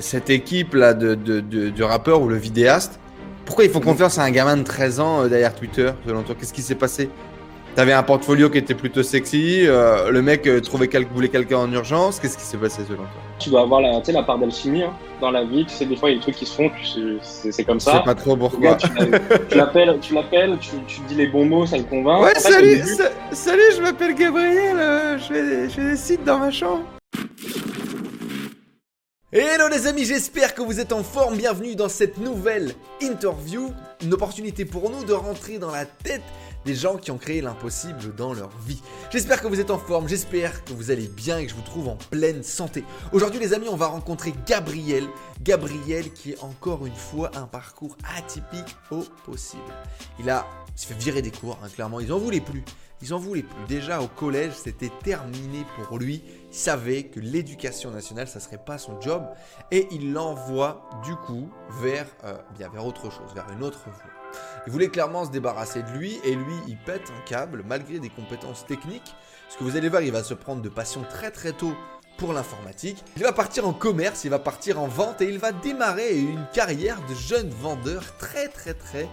cette équipe là de, de, de, du rappeur ou le vidéaste, pourquoi ils font confiance à un gamin de 13 ans euh, derrière Twitter, selon toi? Qu'est-ce qui s'est passé? T'avais un portfolio qui était plutôt sexy, euh, le mec euh, trouvait quel... voulait quelqu'un en urgence, qu'est-ce qui s'est passé selon toi? Tu dois avoir la, la part d'alchimie hein, dans la vie, tu sais, des fois il y a des trucs qui se font, c'est comme ça. Je sais pas trop pourquoi. tu l'appelles, tu, l'appelles, tu, tu dis les bons mots, ça le convainc. Ouais, salut, salut, je m'appelle Gabriel, euh, je, fais, je fais des sites dans ma chambre. Hello les amis, j'espère que vous êtes en forme. Bienvenue dans cette nouvelle interview. Une opportunité pour nous de rentrer dans la tête des gens qui ont créé l'impossible dans leur vie. J'espère que vous êtes en forme, j'espère que vous allez bien et que je vous trouve en pleine santé. Aujourd'hui les amis, on va rencontrer Gabriel. Gabriel qui est encore une fois un parcours atypique au possible. Il a il s'est fait virer des cours, hein, clairement, ils en voulaient plus. Ils en voulaient plus. Déjà au collège, c'était terminé pour lui. Il savait que l'éducation nationale, ça serait pas son job. Et il l'envoie du coup vers, euh, bien, vers autre chose, vers une autre voie. Il voulait clairement se débarrasser de lui et lui, il pète un câble malgré des compétences techniques. Ce que vous allez voir, il va se prendre de passion très très tôt pour l'informatique. Il va partir en commerce, il va partir en vente et il va démarrer une carrière de jeune vendeur très très très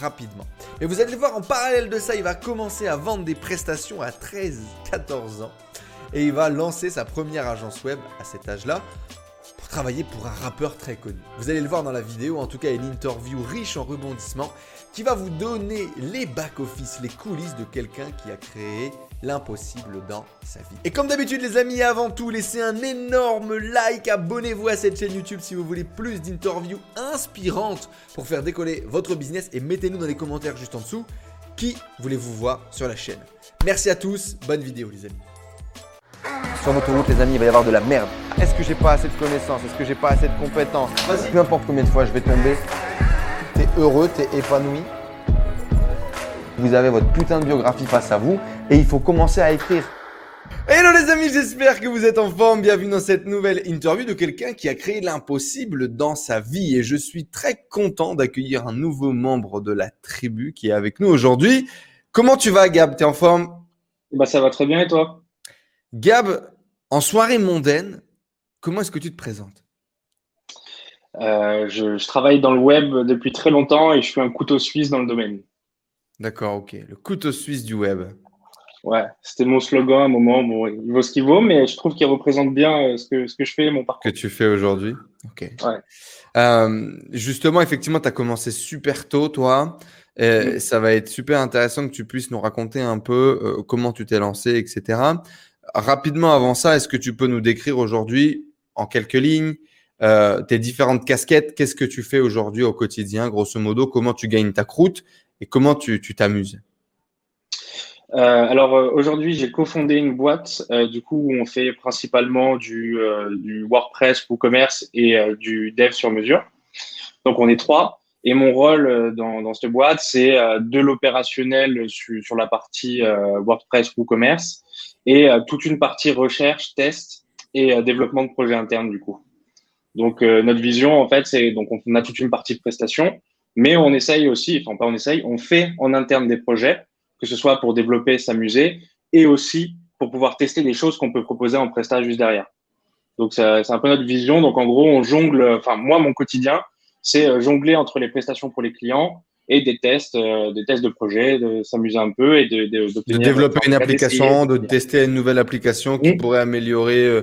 rapidement. Et vous allez voir en parallèle de ça, il va commencer à vendre des prestations à 13-14 ans et il va lancer sa première agence web à cet âge-là pour travailler pour un rappeur très connu. Vous allez le voir dans la vidéo, en tout cas une interview riche en rebondissements qui va vous donner les back-office, les coulisses de quelqu'un qui a créé l'impossible dans sa vie. Et comme d'habitude les amis, avant tout, laissez un énorme like, abonnez-vous à cette chaîne YouTube si vous voulez plus d'interviews inspirantes pour faire décoller votre business et mettez-nous dans les commentaires juste en dessous qui voulez-vous voir sur la chaîne. Merci à tous, bonne vidéo les amis. Sur notre route les amis, il va y avoir de la merde. Est-ce que j'ai pas assez de connaissances? Est-ce que j'ai pas assez de compétences? Peu importe combien de fois je vais tomber, t'es heureux, t'es épanoui. Vous avez votre putain de biographie face à vous et il faut commencer à écrire. Hello les amis, j'espère que vous êtes en forme. Bienvenue dans cette nouvelle interview de quelqu'un qui a créé l'impossible dans sa vie. Et je suis très content d'accueillir un nouveau membre de la tribu qui est avec nous aujourd'hui. Comment tu vas Gab? T'es en forme? Bah ça va très bien et toi? Gab, en soirée mondaine, comment est-ce que tu te présentes? Euh, je, je, travaille dans le web depuis très longtemps et je suis un couteau suisse dans le domaine. D'accord, ok. Le couteau suisse du web. Ouais, c'était mon slogan à un moment. Bon, il vaut ce qu'il vaut, mais je trouve qu'il représente bien euh, ce que, ce que je fais, mon parcours. Que tu fais aujourd'hui. Ok. Ouais. Euh, justement, effectivement, tu as commencé super tôt, toi. Et Ça va être super intéressant que tu puisses nous raconter un peu euh, comment tu t'es lancé, etc. Rapidement avant ça, est-ce que tu peux nous décrire aujourd'hui, en quelques lignes, euh, tes différentes casquettes? Qu'est-ce que tu fais aujourd'hui au quotidien, grosso modo? Comment tu gagnes ta croûte? Et comment tu t'amuses? Euh, alors euh, aujourd'hui, j'ai cofondé une boîte euh, du coup où on fait principalement du, euh, du WordPress WooCommerce et euh, du dev sur mesure. Donc on est trois. Et mon rôle dans, dans cette boîte, c'est de l'opérationnel sur, sur, la partie WordPress WooCommerce et toute une partie recherche, test et développement de projets internes du coup. Donc notre vision en fait, c'est donc on a toute une partie de prestation, mais on essaye aussi, enfin pas on essaye, on fait en interne des projets que ce soit pour développer, s'amuser, et aussi pour pouvoir tester des choses qu'on peut proposer en prestat juste derrière. Donc c'est un peu notre vision. Donc en gros, on jongle. Enfin moi, mon quotidien, c'est euh, jongler entre les prestations pour les clients et des tests, euh, des tests de projet, de s'amuser un peu et de, de, de développer une application, de tester une nouvelle application qui mmh. pourrait améliorer, euh,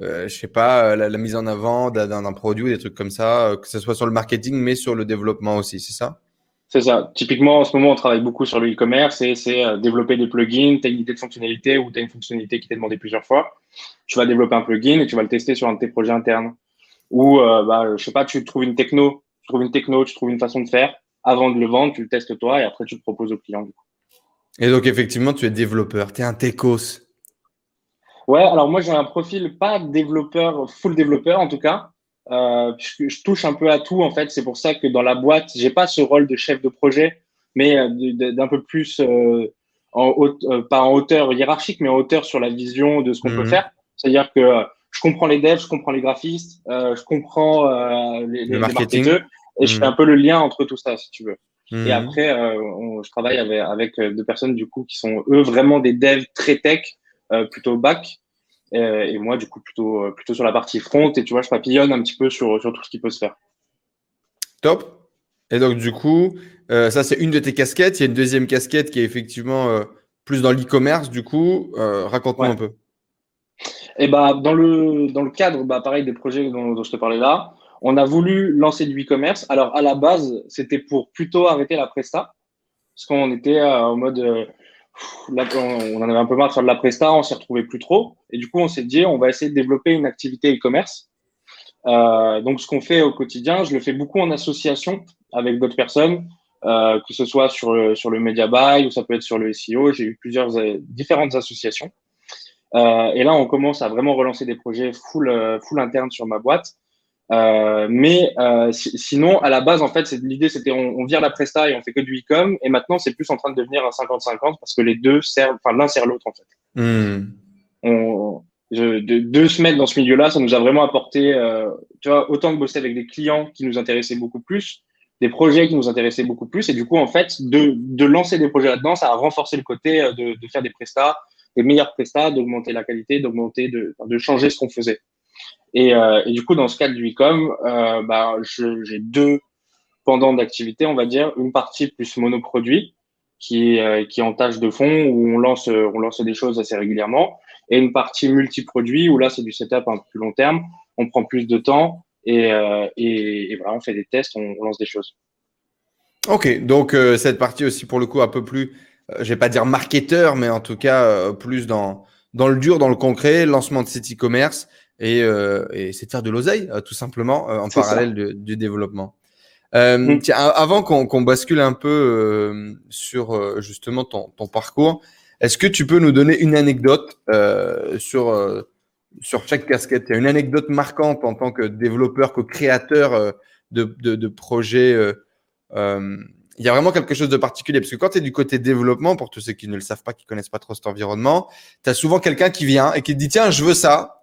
euh, je sais pas, la, la, mise en avant d'un produit, des trucs comme ça, que ce soit sur le marketing, mais sur le développement aussi, c'est ça? C'est ça. Typiquement, en ce moment, on travaille beaucoup sur le e-commerce et c'est euh, développer des plugins. Tu as une idée de fonctionnalité ou tu as une fonctionnalité qui t'est demandée plusieurs fois. Tu vas développer un plugin et tu vas le tester sur un de tes projets internes. Ou, euh, bah, je sais pas, tu trouves une techno, tu trouves une techno, tu trouves une façon de faire. Avant de le vendre, tu le testes toi et après, tu le proposes au client. Et donc, effectivement, tu es développeur. Tu es un techos. Ouais, alors moi, j'ai un profil pas développeur, full développeur en tout cas. Euh, je, touche un peu à tout en fait. C'est pour ça que dans la boîte, j'ai pas ce rôle de chef de projet, mais euh, d'un peu plus euh, en haute, euh, pas en hauteur hiérarchique, mais en hauteur sur la vision de ce qu'on peut mhm. faire. C'est-à-dire que euh, je comprends les devs, je comprends les graphistes, je comprends les, le marketing, et je fais mhm. un peu le lien entre tout ça, si tu veux. Mmh. Et après, on, je travaille avec, avec deux personnes du coup qui sont eux vraiment des devs très tech, plutôt back, et moi, du coup, plutôt, plutôt sur la partie front. Et tu vois, je papillonne un petit peu sur, sur tout ce qui peut se faire. Top. Et donc, du coup, ça, c'est une de tes casquettes. Il y a une deuxième casquette qui est effectivement plus dans l'e-commerce. Du coup, raconte-moi un peu. Et bah, dans, le, dans le cadre, bah, pareil, des projets dont, dont je te parlais là, on a voulu lancer du e-commerce. Alors, à la base, c'était pour plutôt arrêter la presta. Parce qu'on était euh, en mode, euh, on en avait un peu marre de faire de la presta, on s'y retrouvait plus trop. Et du coup, on s'est dit, on va essayer de développer une activité e-commerce. Euh, donc, ce qu'on fait au quotidien, je le fais beaucoup en association avec d'autres personnes, euh, que ce soit sur le, sur le media buy ou ça peut être sur le SEO. J'ai eu plusieurs euh, différentes associations. Et là, on commence à vraiment relancer des projets full, full interne sur ma boîte. Euh, mais euh, sinon, à la base, en fait, l'idée, c'était on, on, vire la presta et on fait que du e-com. Et maintenant, c'est plus en train de devenir un 50-50 parce que les deux servent, enfin, l'un sert l'autre, en fait. Hmm. On, je, de, de, se mettre dans ce milieu-là, ça nous a vraiment apporté, euh, tu vois, autant de bosser avec des clients qui nous intéressaient beaucoup plus, des projets qui nous intéressaient beaucoup plus. Et du coup, en fait, de, de lancer des projets là-dedans, ça a renforcé le côté euh, de, de faire des prestats, des meilleurs prestats, d'augmenter la qualité, d'augmenter, de, de changer ce qu'on faisait. Et, euh, et, du coup, dans ce cadre du e-com, euh, bah, j'ai deux pendant d'activité, on va dire, une partie plus monoproduit qui, euh, qui est en tâche de fond où on lance, on lance des choses assez régulièrement, et une partie multiproduit où là c'est du setup un peu plus long terme, on prend plus de temps et, et, et on fait des tests, on, lance des choses. Ok, donc cette partie aussi pour le coup un peu plus, je vais pas dire marketeur, mais en tout cas plus dans dans le dur, dans le concret, lancement de site e-commerce et, euh, et c'est de faire de l'oseille, euh, tout simplement, euh, en parallèle de, du développement. Euh, mm. tiens, avant qu'on bascule un peu euh, sur justement ton, ton parcours, est-ce que tu peux nous donner une anecdote sur, sur chaque casquette? Il y a une anecdote marquante en tant que développeur, que créateur de, de, de projets. il y a vraiment quelque chose de particulier parce que quand tu es du côté développement, pour tous ceux qui ne le savent pas, qui connaissent pas trop cet environnement, tu as souvent quelqu'un qui vient et qui te dit tiens, je veux ça.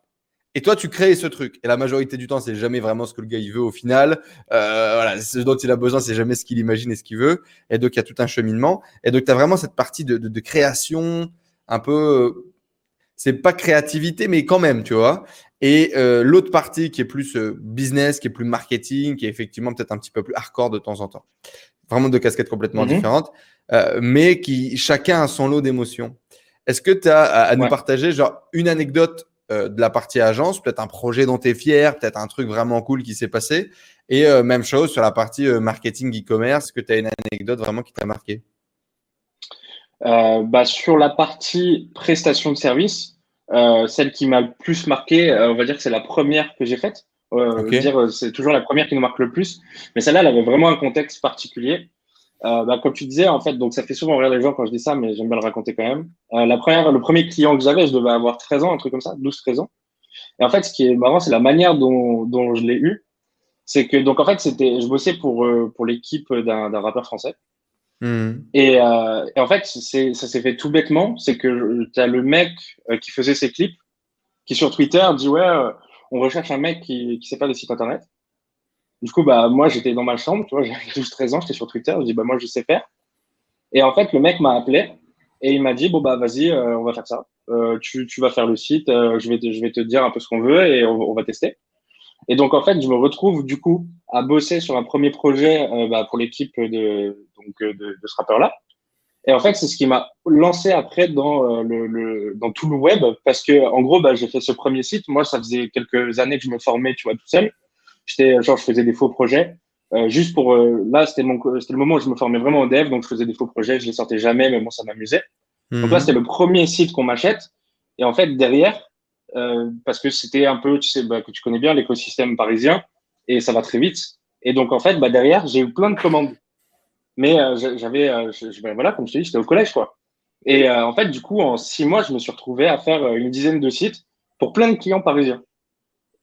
Et toi, tu crées ce truc. Et la majorité du temps, c'est jamais vraiment ce que le gars il veut au final. Euh, voilà, ce dont il a besoin, c'est jamais ce qu'il imagine et ce qu'il veut. Et donc, il y a tout un cheminement. Et donc, tu as vraiment cette partie de, de, de création, un peu, c'est pas créativité, mais quand même, tu vois. Et euh, l'autre partie qui est plus euh, business, qui est plus marketing, qui est effectivement peut-être un petit peu plus hardcore de temps en temps. Vraiment deux casquettes complètement mhm. différentes, euh, mais qui chacun a son lot d'émotions. Est-ce que tu as à, à nous partager genre une anecdote euh, de la partie agence, peut-être un projet dont tu es fier, peut-être un truc vraiment cool qui s'est passé. Et euh, même chose sur la partie euh, marketing e-commerce, que tu as une anecdote vraiment qui t'a marqué bah, Sur la partie prestation de service, celle qui m'a le plus marqué, on va dire que c'est la première que j'ai faite. dire C'est toujours la première qui nous marque le plus. Mais celle-là, elle avait vraiment un contexte particulier. Euh, bah, comme tu disais, en fait, donc ça fait souvent rire les gens quand je dis ça, mais j'aime bien le raconter quand même. Euh, la première, le premier client que j'avais, je devais avoir 13 ans, un truc comme ça, 12-13 ans. Et en fait, ce qui est marrant, c'est la manière dont, dont je l'ai eu. C'est que, donc en fait, c'était, je bossais pour, euh, pour l'équipe d'un, d'un rappeur français. Mmh. Et, euh, et, en fait, c'est, ça s'est fait tout bêtement. C'est que tu as le mec euh, qui faisait ses clips, qui sur Twitter dit Ouais, on recherche un mec qui, qui sait pas des sites internet. Du coup, bah, moi, j'étais dans ma chambre, tu vois, j'avais juste 13 ans, j'étais sur Twitter, je dis, bah, moi, je sais faire. Et en fait, le mec m'a appelé et il m'a dit, bon, bah, vas-y, euh, on va faire ça. Euh, tu, tu, vas faire le site, euh, je, vais te, je vais te dire un peu ce qu'on veut et on, va tester. Et donc, en fait, je me retrouve, du coup, à bosser sur un premier projet bah, pour l'équipe de, donc, de, de ce rappeur-là. Et en fait, c'est ce qui m'a lancé après dans, le, le, dans tout le web parce que, en gros, bah, j'ai fait ce premier site. Moi, ça faisait quelques années que je me formais, tu vois, tout seul j'étais genre je faisais des faux projets. Euh, juste pour euh, là c'était mon c'était le moment où je me formais vraiment au dev donc je faisais des faux projets je les sortais jamais mais bon ça m'amusait. Donc là mhm. c'était le premier site qu'on m'achète. Et en fait derrière euh, parce que c'était un peu tu sais bah, que tu connais bien l'écosystème parisien et ça va très vite. Et donc en fait bah derrière j'ai eu plein de commandes. Mais euh, j'avais je, ben, voilà comme je te dis j'étais au collège quoi. Et en fait du coup en six mois je me suis retrouvé à faire une dizaine de sites pour plein de clients parisiens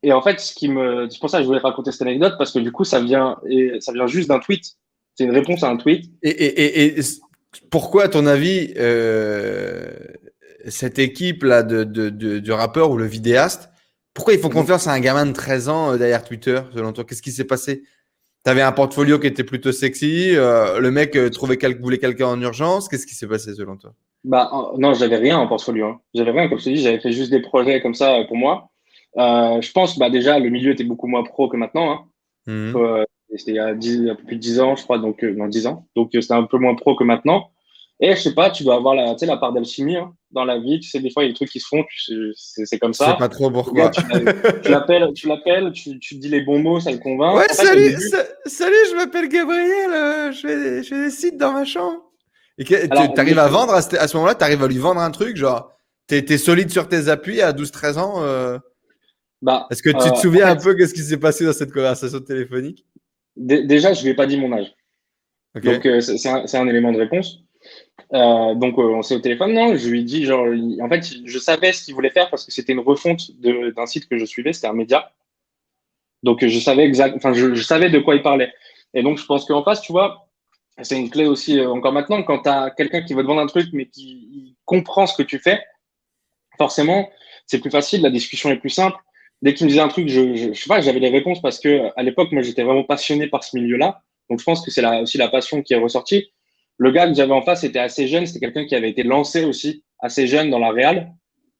et en fait, ce qui me, c'est pour ça que je voulais raconter cette anecdote parce que du coup, ça vient, et ça vient juste d'un tweet. C'est une réponse à un tweet. Et, et, et, pourquoi, à ton avis, euh, cette équipe-là de, de, de, du rappeur ou le vidéaste, pourquoi ils font confiance à un gamin de 13 ans euh, derrière Twitter, selon toi? Qu'est-ce qui s'est passé? Tu avais un portfolio qui était plutôt sexy, euh, le mec euh, trouvait quel, voulait quelqu'un en urgence. Qu'est-ce qui s'est passé selon toi? Bah, non, j'avais rien en portfolio. Hein. J'avais rien, comme je te dis, j'avais fait juste des projets comme ça pour moi. Euh, je pense, bah, déjà, le milieu était beaucoup moins pro que maintenant. Hein. Mhm. Euh, c'était il y a 10, un peu plus de 10 ans, je crois, donc, euh, non, 10 ans. Donc, c'était un peu moins pro que maintenant. Et je sais pas, tu dois avoir la, la part d'alchimie hein, dans la vie. Tu sais, des fois, il y a des trucs qui se font, c'est comme ça. C'est pas trop pourquoi. tu l'appelles, tu, l'appelles, tu, tu dis les bons mots, ça le convainc. Ouais, salut, salut, je m'appelle Gabriel, je, fais, je fais des sites dans ma chambre. Et tu arrives à vendre à ce, moment-là, tu arrives à lui vendre un truc, genre, tu es, solide sur tes appuis à 12-13 ans euh... bah, Est-ce que tu te euh, souviens un peu de ce qui s'est passé dans cette conversation téléphonique Déjà, je lui ai pas dit mon âge. Donc, euh, c'est un, un, élément de réponse. Euh, donc, on s'est au téléphone. Non, je lui ai dit, genre, en fait, je savais ce qu'il voulait faire parce que c'était une refonte d'un site que je suivais, c'était un média. Donc, je savais exact, enfin, je, je, savais de quoi il parlait. Et donc, je pense qu'en face, tu vois, c'est une clé aussi encore maintenant quand tu as quelqu'un qui veut te vendre un truc mais qui comprend ce que tu fais forcément c'est plus facile la discussion est plus simple dès qu'il me disait un truc je, je, sais pas j'avais les réponses parce que à l'époque moi j'étais vraiment passionné par ce milieu là donc je pense que c'est aussi la passion qui est ressortie. Le gars que j'avais en face était assez jeune. C'était quelqu'un qui avait été lancé aussi assez jeune dans la réal.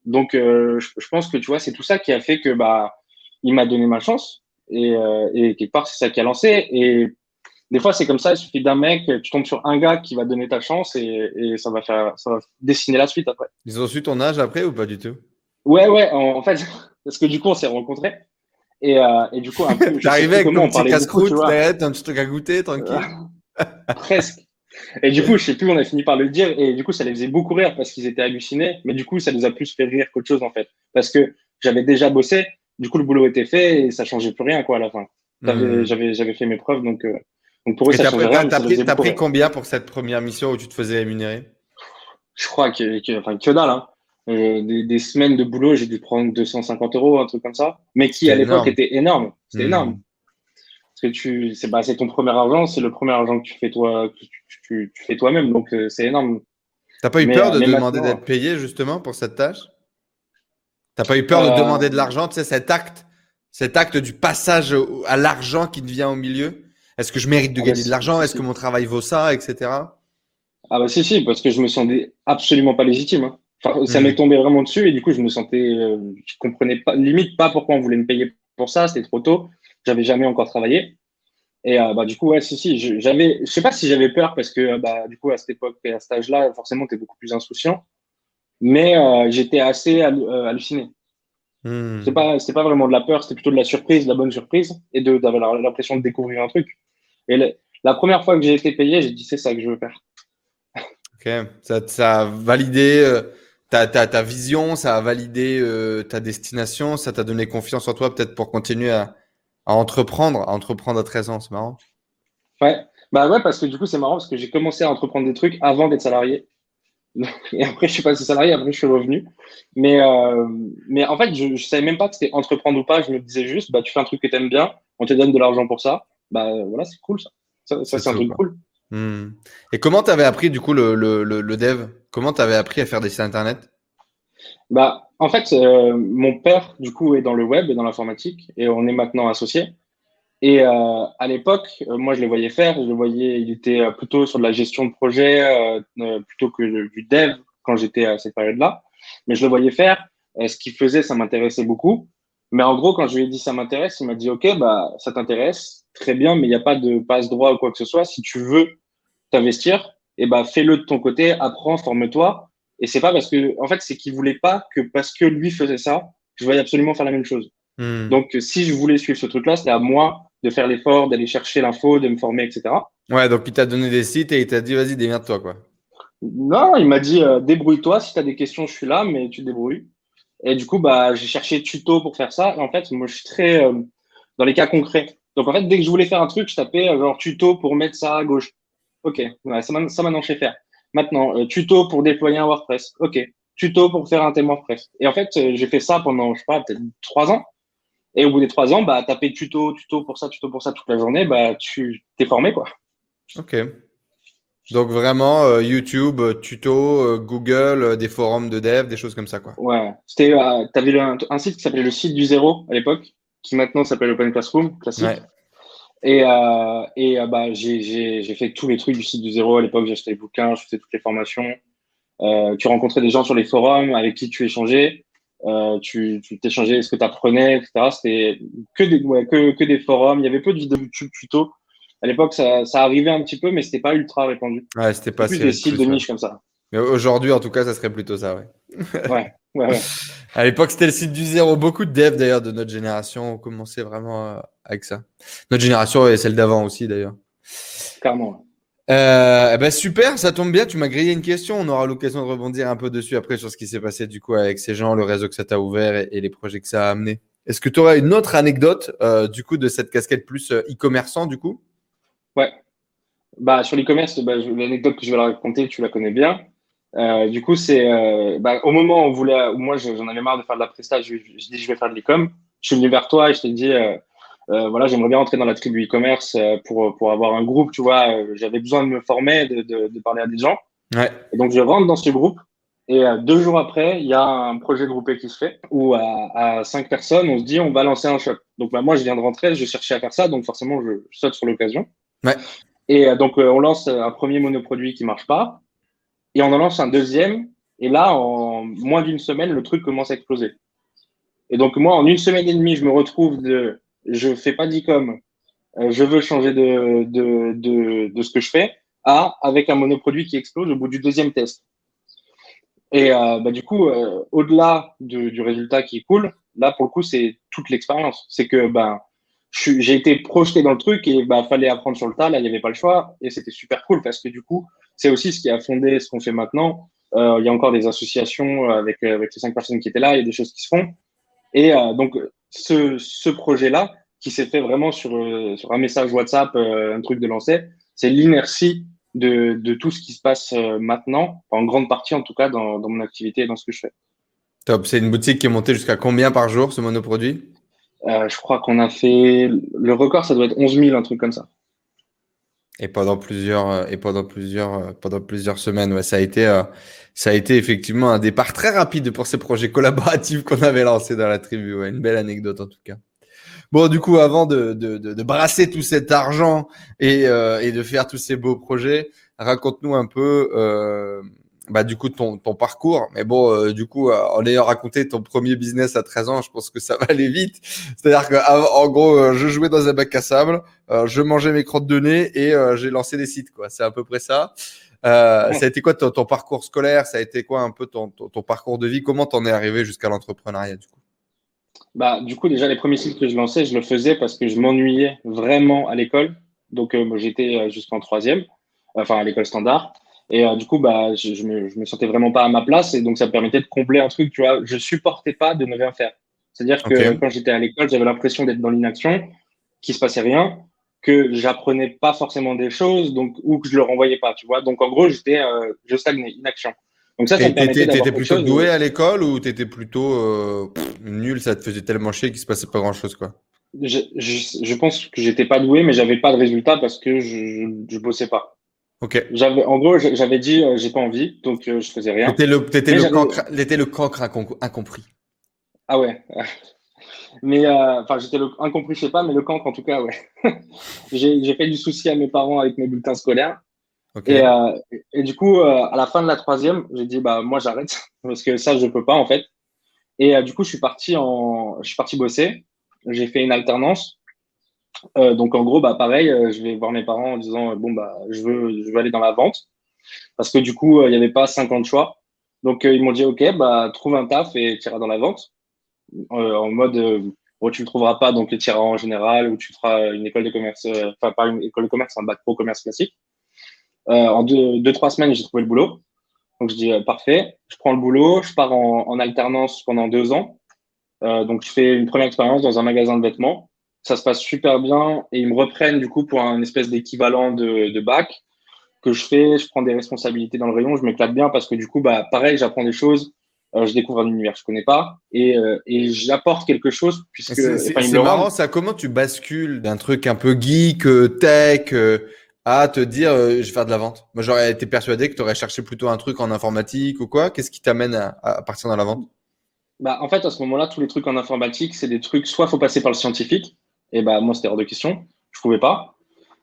Donc euh, je, je, pense que tu vois c'est tout ça qui a fait que bah il m'a donné ma chance. Et, euh, et quelque part c'est ça qui a lancé. Et des fois, c'est comme ça, il suffit d'un mec, tu tombes sur un gars qui va donner ta chance et, ça, va faire, ça va dessiner la suite après. Ils ont su ton âge après ou pas du tout? Ouais, ouais, en, fait, parce que du coup, on s'est rencontrés. Et, euh, et, du coup, un peu. T'arrivais avec ton petit casse-croûte, un petit truc à goûter, tranquille. presque. Et du coup, je sais plus, on a fini par le dire. Et du coup, ça les faisait beaucoup rire parce qu'ils étaient hallucinés. Mais du coup, ça les a plus fait rire qu'autre chose, en fait. Parce que j'avais déjà bossé. Du coup, le boulot était fait et ça changeait plus rien, quoi, à la fin. Hmm. J'avais, j'avais fait mes preuves, donc, euh, donc pour eux, ça T'as pris, pris combien pour cette première mission où tu te faisais rémunérer? Je crois que, que, enfin, que dalle. Hein. Euh, des, semaines de boulot, j'ai dû prendre 250 euros, un truc comme ça. Mais qui à l'époque était énorme. C'était hmm. énorme. Parce que tu, c'est bah, ton premier argent, c'est le premier argent que tu fais toi, que tu, tu, fais toi-même. Donc euh, c'est énorme. T'as pas eu peur de demander d'être payé justement pour cette tâche? T'as pas eu peur de euh, demander de l'argent, tu sais, cet acte, cet acte du passage à l'argent qui te vient au milieu? Est-ce que je mérite de ah bah gagner de l'argent? Est-ce que mon travail vaut ça, etc. Ah bah si, si, parce que je me sentais absolument pas légitime. Hein. Enfin, ça mhm. m'est tombé vraiment dessus et du coup, je me sentais, euh, je comprenais pas, limite pas pourquoi on voulait me payer pour ça. C'était trop tôt. J'avais jamais encore travaillé. Et euh, bah du coup, ouais, si, si, j'avais, je sais pas si j'avais peur parce que euh, bah du coup à cette époque et à cet âge-là, forcément, tu es beaucoup plus insouciant. Mais j'étais assez halluciné. Hmm. C'est pas, pas vraiment de la peur, c'était plutôt de la surprise, de la bonne surprise, et de d'avoir l'impression de découvrir un truc. Et la première fois que j'ai été payé, j'ai dit c'est ça que je veux faire. Ok, ça, ça a validé ta, ta, ta, vision, ça a validé euh, ta destination, ça t'a donné confiance en toi peut-être pour continuer à, à, entreprendre, à entreprendre à 13 ans, c'est marrant. Ouais, bah ouais, parce que du coup c'est marrant parce que j'ai commencé à entreprendre des trucs avant d'être salarié. Et après, je suis passé salarié, après, je suis revenu. Mais, euh, mais en fait, je ne savais même pas que c'était entreprendre ou pas. Je me disais juste, bah, tu fais un truc que tu aimes bien, on te donne de l'argent pour ça. Bah, voilà, c'est cool ça. Ça, c'est un truc cool. Hmm. Et comment tu avais appris du coup le, le, le, dev? Comment tu avais appris à faire des sites internet? Bah, En fait, euh, mon père, du coup, est dans le web et dans l'informatique et on est maintenant associés. Et euh, à l'époque, euh, moi, je le voyais faire. Je le voyais, il était plutôt sur de la gestion de projet plutôt que du dev quand j'étais à cette période-là. Mais je le voyais faire. ce qu'il faisait, ça m'intéressait beaucoup. Mais en gros, quand je lui ai dit ça m'intéresse, il m'a dit OK, bah ça t'intéresse, très bien, mais il n'y a pas de passe droit ou quoi que ce soit. Si tu veux t'investir, et eh bah fais-le de ton côté, apprends, forme-toi. Et c'est pas parce que, en fait, c'est qu'il voulait pas que parce que lui faisait ça, je voulais absolument faire la même chose. Hmm. Donc, si je voulais suivre ce truc-là, c'était à moi de faire l'effort, d'aller chercher l'info, de me former, etc. Ouais, donc il t'a donné des sites et il t'a dit, vas-y, démerde-toi, quoi. Non, il m'a dit, euh, débrouille-toi. Si tu as des questions, je suis là, mais tu te débrouilles. Et du coup, bah, j'ai cherché tuto pour faire ça. Et en fait, moi, je suis très euh, dans les cas concrets. Donc, en fait, dès que je voulais faire un truc, je tapais euh, genre tuto pour mettre ça à gauche. OK, ça, ça maintenant, je sais faire. Maintenant, tuto pour déployer un WordPress. OK, tuto pour faire un thème WordPress. Et en fait, j'ai fait ça pendant, je sais pas, peut-être trois ans. Et au bout des trois ans, bah, taper tuto, tuto pour ça, tuto pour ça toute la journée, bah, tu t'es formé, quoi. Ok. Donc vraiment euh, YouTube, euh, tuto, euh, Google, des forums de dev, des choses comme ça, quoi. Ouais. C'était, tu avais un, un, site qui s'appelait le site du zéro à l'époque, qui maintenant s'appelle Open Classroom, classique. Ouais. Et, et bah, j'ai fait tous les trucs du site du zéro à l'époque. J'ai acheté les bouquins, je faisais toutes les formations. tu rencontrais des gens sur les forums avec qui tu échangeais. tu t'échangeais ce que tu apprenais, etc. C'était que des, que, que, des forums. Il y avait peu de vidéos YouTube tuto. À l'époque, ça, ça, arrivait un petit peu, mais c'était pas ultra répandu. Ouais, c'était pas plus des sites de niche comme ça. Mais aujourd'hui, en tout cas, ça serait plutôt ça, ouais. ouais, ouais, ouais. À l'époque, c'était le site du zéro. Beaucoup de devs, d'ailleurs, de notre génération ont commencé vraiment euh, avec ça. Notre génération et celle d'avant aussi, d'ailleurs. Carrément. Euh, ben super, ça tombe bien. Tu m'as grillé une question. On aura l'occasion de rebondir un peu dessus après sur ce qui s'est passé du coup avec ces gens, le réseau que ça t'a ouvert et, les projets que ça a amené. Est-ce que tu aurais une autre anecdote euh, du coup de cette casquette plus e-commerçant du coup? Ouais. Bah sur l'e-commerce, bah, l'anecdote que je vais la raconter, tu la connais bien. Euh, du coup, c'est euh, bah, au moment où, on voulait, où moi j'en avais marre de faire de la prestation, je, je, dis je vais faire de l'e-com. Je suis venu vers toi et je t'ai dit euh, euh voilà, j'aimerais bien entrer dans la tribu e-commerce pour, pour avoir un groupe, tu vois. J'avais besoin de me former, de, de, de parler à des gens. Ouais. Et donc je rentre dans ce groupe et deux jours après, il y a un projet groupé qui se fait où à, à, cinq personnes, on se dit on va lancer un shop. Donc bah, moi je viens de rentrer, je cherchais à faire ça, donc forcément je, saute sur l'occasion. Ouais. Et donc on lance un premier monoproduit qui marche pas et on en lance un deuxième. Et là, en moins d'une semaine, le truc commence à exploser. Et donc, moi, en une semaine et demie, je me retrouve de je fais pas d'e-com, euh, je veux changer de, de, de, ce que je fais, à avec un monoproduit qui explose au bout du deuxième test. Et euh, bah, du coup, euh, au-delà du, résultat qui est cool, là, pour le coup, c'est toute l'expérience. C'est que ben, j'ai été projeté dans le truc et bah, fallait apprendre sur le tas. Là, il n'y avait pas le choix. Et c'était super cool parce que du coup, c'est aussi ce qui a fondé ce qu'on fait maintenant. Euh, il y a encore des associations avec, avec les cinq personnes qui étaient là, il y a des choses qui se font. Et euh, donc, ce, ce projet-là, qui s'est fait vraiment sur, euh, sur un message WhatsApp, euh, un truc de lancer, c'est l'inertie de, de tout ce qui se passe euh, maintenant, en grande partie en tout cas dans, dans mon activité et dans ce que je fais. Top. C'est une boutique qui est montée jusqu'à combien par jour, ce monoproduit? Euh, Je crois qu'on a fait. Le record, ça doit être 11 000, un truc comme ça. Et pendant plusieurs euh, et pendant plusieurs euh, pendant plusieurs semaines, ouais, ça a été euh, ça a été effectivement un départ très rapide pour ces projets collaboratifs qu'on avait lancés dans la tribu. Ouais, une belle anecdote en tout cas. Bon, du coup, avant de, de, de, de brasser tout cet argent et, euh, et de faire tous ces beaux projets, raconte-nous un peu euh, bah, du coup ton, ton parcours. Mais bon, euh, du coup, euh, en ayant raconté ton premier business à 13 ans, je pense que ça va aller vite. C'est-à-dire que en gros, euh, je jouais dans un bac à sable, je mangeais mes crottes de nez et j'ai lancé des sites. quoi. C'est à peu près ça. Ça a été quoi ton, ton, parcours scolaire? Ça a été quoi un peu ton, ton, ton parcours de vie? Comment t'en es arrivé jusqu'à l'entrepreneuriat du coup? Bah, du coup, déjà, les premiers sites que je lançais, je le faisais parce que je m'ennuyais vraiment à l'école. Donc, j'étais jusqu'en troisième, enfin à l'école standard. Et euh, du coup, bah, je, je, me, je me sentais vraiment pas à ma place et donc ça me permettait de combler un truc, tu vois. Je supportais pas de ne rien faire. C'est-à-dire que okay. quand j'étais à l'école, j'avais l'impression d'être dans l'inaction, qu'il se passait rien, que j'apprenais pas forcément des choses, donc ou que je le renvoyais pas, tu vois. Donc en gros, j'étais, euh, je stagnais, inaction. Donc ça, ça me permettait T'étais plutôt doué à l'école ou t'étais plutôt euh, pff, nul, ça te faisait tellement chier qu'il se passait pas grand-chose, quoi? Je, je, je, pense que j'étais pas doué, mais j'avais pas de résultat parce que je, je, je bossais pas. Ok. J'avais, en gros, j'avais dit, euh, j'ai pas envie, donc euh, je faisais rien. T'étais le, t'étais le, cancre, t'étais le cancre incompris. Ah ouais. mais euh, enfin, j'étais le incompris, je sais pas, mais le cancre en tout cas, ouais. j'ai, fait du souci à mes parents avec mes bulletins scolaires. Okay. Et, euh, et, du coup, euh, à la fin de la troisième, j'ai dit bah moi j'arrête parce que ça je peux pas en fait. Et du coup, je suis parti en, je suis parti bosser. J'ai fait une alternance euh, donc en gros, bah pareil, euh, je vais voir mes parents en disant euh, bon bah je veux je veux aller dans la vente parce que du coup il n'y avait pas 50 choix. Donc ils m'ont dit ok bah trouve un taf et tu iras dans la vente en mode bon tu le trouveras pas donc tu iras en général ou tu feras une école de commerce enfin pas une école de commerce un bac pro commerce classique. en deux, deux trois semaines j'ai trouvé le boulot. Donc je dis parfait, je prends le boulot, je pars en, en alternance pendant deux ans. donc je fais une première expérience dans un magasin de vêtements ça se passe super bien et ils me reprennent du coup pour un espèce d'équivalent de, de, bac que je fais, je prends des responsabilités dans le rayon, je m'éclate bien parce que du coup, bah, pareil, j'apprends des choses, euh, je découvre un univers que je connais pas et, euh, et j'apporte quelque chose puisque c'est marrant ça. Comment tu bascules d'un truc un peu geek, euh, tech euh, à te dire je vais faire de la vente? Moi, j'aurais été persuadé que tu aurais cherché plutôt un truc en informatique ou quoi. Qu'est-ce qui t'amène à, à partir dans la vente? Bah, en fait, à ce moment-là, tous les trucs en informatique, c'est des trucs, soit faut passer par le scientifique, et bah, moi, c'était hors de question. Je pouvais pas.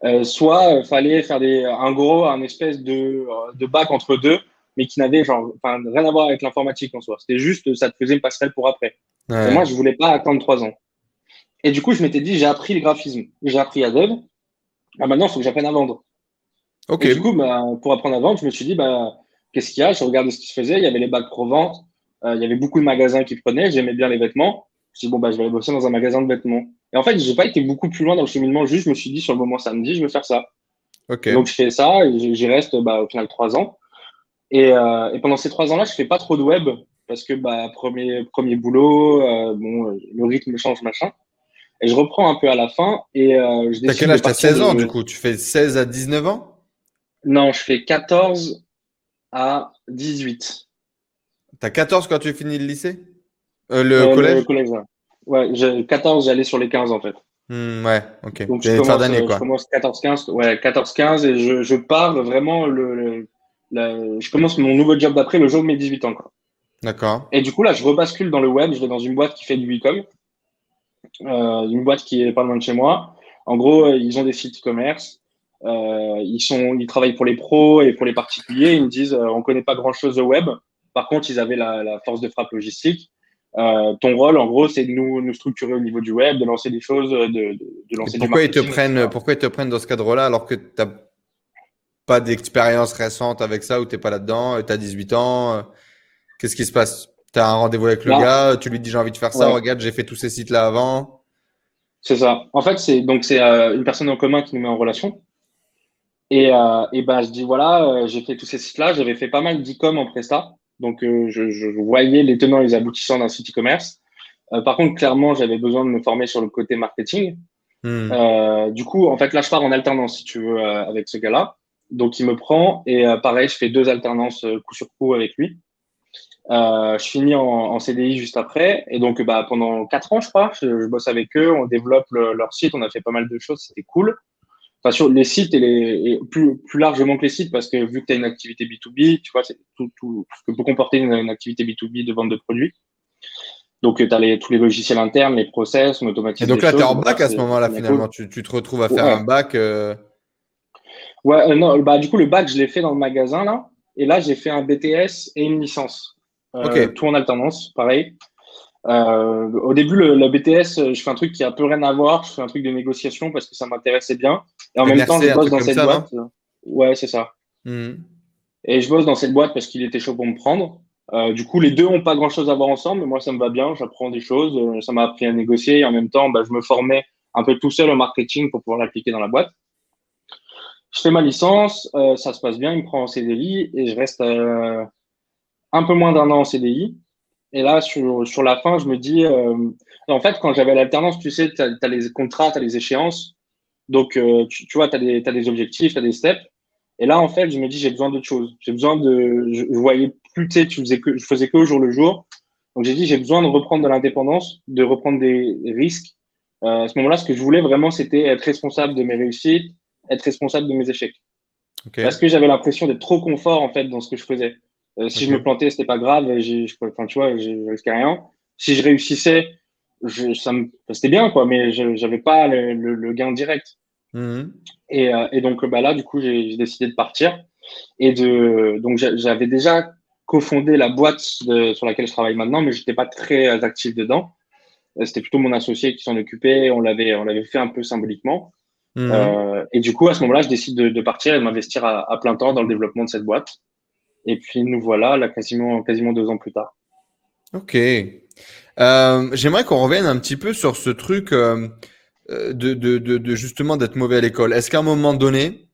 Euh, soit il euh, fallait faire des, un gros, un espèce de, euh, de bac entre deux mais qui n'avait genre, rien à voir avec l'informatique en soi. C'était juste, ça te faisait une passerelle pour après. Et moi, je voulais pas attendre trois ans. Et du coup, je m'étais dit, j'ai appris le graphisme, j'ai appris Adobe. Ah, maintenant, il faut que j'apprenne à vendre. Ok. Et du coup, bah, pour apprendre à vendre, je me suis dit, bah, qu'est-ce qu'il y a? Je regardais ce qui se faisait. Il y avait les bacs pro vente. Euh, il y avait beaucoup de magasins qui prenaient. J'aimais bien les vêtements. Je me suis dit, bon, bah, je vais aller bosser dans un magasin de vêtements. Et en fait, j'ai pas été beaucoup plus loin dans le cheminement. Juste, je me suis dit, sur le moment samedi, je vais faire ça. Donc, je fais ça et j'y reste, bah, au final, trois ans. Et, euh, et pendant ces trois ans-là, je fais pas trop de web parce que, bah, premier, premier boulot, euh, bon, le rythme change, machin. Et je reprends un peu à la fin. Et euh, je T'as quel âge? T'as 16 ans, du coup Tu fais 16 à 19 ans? Non, je fais 14 à 18. T'as 14 quand tu finis le lycée? Euh, Le collège Le collège, ouais. 14, j'allais sur les 15 en fait. Hmm, ouais, ok. Donc je commence, euh, quoi. je commence 14-15, ouais, 14-15 et je, je, pars vraiment le, le, je commence mon nouveau job d'après le jour de mes 18 ans. D'accord. Et du coup là, je rebascule dans le web, je vais dans une boîte qui fait du e-com. Euh, une boîte qui est pas loin de chez moi. En gros, euh, ils ont des sites e-commerce. Euh, ils sont, ils travaillent pour les pros et pour les particuliers. Ils me disent, on connaît pas grand chose au web. Par contre, ils avaient la, force de frappe logistique. Ton rôle, en gros, c'est de nous, nous structurer au niveau du web, de lancer des choses, de, de, lancer pourquoi ils te prennent, Pourquoi ils te prennent dans ce cadre-là alors que tu n'as pas d'expérience récente avec ça ou tu n'es pas là-dedans, tu as 18 ans Qu'est-ce qui se passe? Tu as un rendez-vous avec le gars, tu lui dis j'ai envie de faire ça, regarde, j'ai fait tous ces sites-là avant. C'est ça. En fait, c'est donc c'est euh, une personne en commun qui nous met en relation. Et, euh, et ben, je dis voilà, euh, j'ai fait tous ces sites-là, j'avais fait pas mal d'e-com en Presta. Donc, euh, je, je, voyais les tenants et les aboutissants d'un site e-commerce. par contre, clairement, j'avais besoin de me former sur le côté marketing. Hmm. du coup, en fait, là, je pars en alternance, si tu veux, avec ce gars-là. Donc, il me prend et pareil, je fais deux alternances coup sur coup avec lui. Euh, je finis en, en, CDI juste après. Et donc, bah, pendant quatre ans, je crois, je, bosse avec eux. On développe leur site. On a fait pas mal de choses. C'était cool. Enfin, sur les sites et, les, plus, plus largement que les sites, parce que vu que tu as une activité B2B, tu vois, c'est tout, tout ce que peut comporter une, activité B2B de vente de produits. Donc, tu as les, tous les logiciels internes, les process, on automatise. Et donc là, tu es en bac à ce moment-là, finalement. Tu, tu, te retrouves à faire un bac. Euh... Ouais, euh, non, bah, du coup, le bac, je l'ai fait dans le magasin, là. Et là, j'ai fait un BTS et une licence. Euh, tout en alternance, pareil. Euh, au début, le, BTS, euh, je fais un truc qui a peu rien à voir. Je fais un truc de négociation parce que ça m'intéressait bien. Et en même temps, je bosse dans cette boîte. Ouais, c'est ça. Hmm. Et je bosse dans cette boîte parce qu'il était chaud pour me prendre. du coup, les deux ont pas grand chose à voir ensemble. Moi, ça me va bien. J'apprends des choses. ça m'a appris à négocier. Et en même temps, bah, je me formais un peu tout seul au marketing pour pouvoir l'appliquer dans la boîte. Je fais ma licence. ça se passe bien. Il me prend en CDI et je reste un peu moins d'un an en CDI. Et là, sur, sur la fin, je me dis, euh, en fait, quand j'avais l'alternance, tu sais, tu as, les contrats, tu as les échéances. Donc, euh, tu, tu, vois, tu as, as, des objectifs, tu as des steps. Et là, en fait, je me dis, j'ai besoin d'autre chose. J'ai besoin de. Je, voyais plus, tu sais, tu faisais que, je faisais que au jour le jour. Donc, j'ai dit, j'ai besoin de reprendre de l'indépendance, de reprendre des risques. Euh, à ce moment-là, ce que je voulais vraiment, c'était être responsable de mes réussites, être responsable de mes échecs. Parce que j'avais l'impression d'être trop confort, en fait, dans ce que je faisais. Euh, si je me plantais, c'était pas grave. enfin, tu vois, je risquais rien. Si je réussissais, je, ça me, c'était bien, quoi, mais je j'avais pas le, le, gain direct. Mhm. Et, euh, et, donc, bah là, du coup, j'ai décidé de partir. Et de, donc, j'avais déjà cofondé la boîte sur laquelle je travaille maintenant, mais j'étais pas très actif dedans. Euh, c'était plutôt mon associé qui s'en occupait. On l'avait, on l'avait fait un peu symboliquement. Mhm. Euh, et du coup, à ce moment-là, je décide de, de partir et de m'investir à, à, plein temps dans le développement de cette boîte. Et puis nous voilà là quasiment, quasiment deux ans plus tard. Ok. Euh, J'aimerais qu'on revienne un petit peu sur ce truc euh, de, de, de, de, justement d'être mauvais à l'école. Est-ce qu'à un moment donné,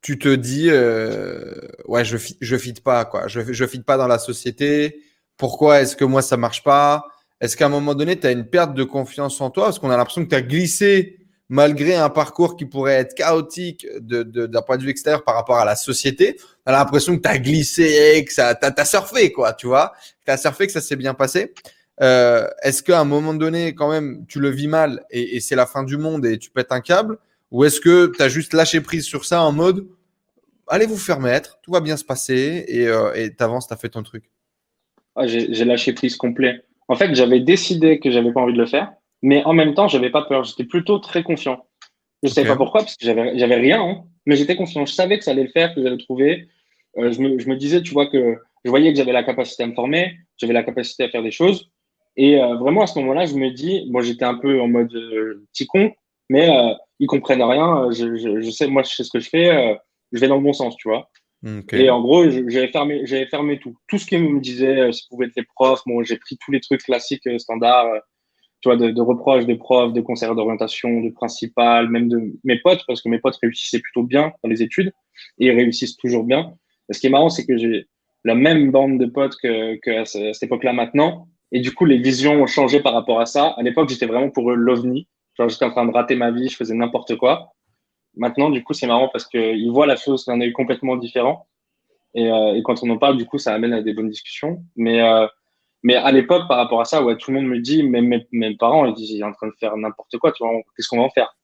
tu te dis euh, ouais je je fit pas quoi, je je fit pas dans la société. Pourquoi est-ce que moi ça marche pas? Est-ce qu'à un moment donné tu as une perte de confiance en toi? Parce qu'on a l'impression que tu as glissé malgré un parcours qui pourrait être chaotique d'un de, d'un point de vue extérieur par rapport à la société, a l'impression que tu as glissé, que ça, t'as, as surfé, quoi, tu vois. Tu as surfé, que ça s'est bien passé. Euh, est-ce qu'à un moment donné, quand même, tu le vis mal et, et c'est la fin du monde et tu pètes un câble? Ou est-ce que tu as juste lâché prise sur ça en mode allez vous faire mettre, tout va bien se passer et euh, t'avances, tu as fait ton truc? Ah, j'ai lâché prise complet. En fait, j'avais décidé que j'avais pas envie de le faire. Mais en même temps, j'avais pas peur. J'étais plutôt très confiant. Je ne savais pas pourquoi, parce que j'avais, j'avais rien, hein, mais j'étais confiant. Je savais que ça allait le faire, que j'allais trouver. je, me, je, me, disais, tu vois, que je voyais que j'avais la capacité à me former, j'avais la capacité à faire des choses. Et vraiment, à ce moment-là, je me dis, bon, j'étais un peu en mode petit con, mais ils comprennent rien. Je, je, je, sais, moi, je sais ce que je fais. je vais dans le bon sens, tu vois. Et en gros, j'avais fermé, j'avais fermé tout. Tout ce qu'ils me disaient, ça pouvait être les profs. Bon, j'ai pris tous les trucs classiques, standards, tu vois, de, de, reproches des profs, de conseillers d'orientation, de principal, même de mes potes, parce que mes potes réussissaient plutôt bien dans les études et ils réussissent toujours bien. Ce qui est marrant, c'est que j'ai la même bande de potes que, que à cette époque-là maintenant. Et du coup, les visions ont changé par rapport à ça. À l'époque, j'étais vraiment pour eux l'ovni. Genre, j'étais en train de rater ma vie, je faisais n'importe quoi. Maintenant, du coup, c'est marrant parce qu'ils voient la chose d'un œil complètement différent. Et, euh, et, quand on en parle, du coup, ça amène à des bonnes discussions. Mais, euh, mais à l'époque, par rapport à ça, ouais, tout le monde me dit, même mes, mes parents, ils disent, il est en train de faire n'importe quoi, tu vois, qu'est-ce qu'on va en faire?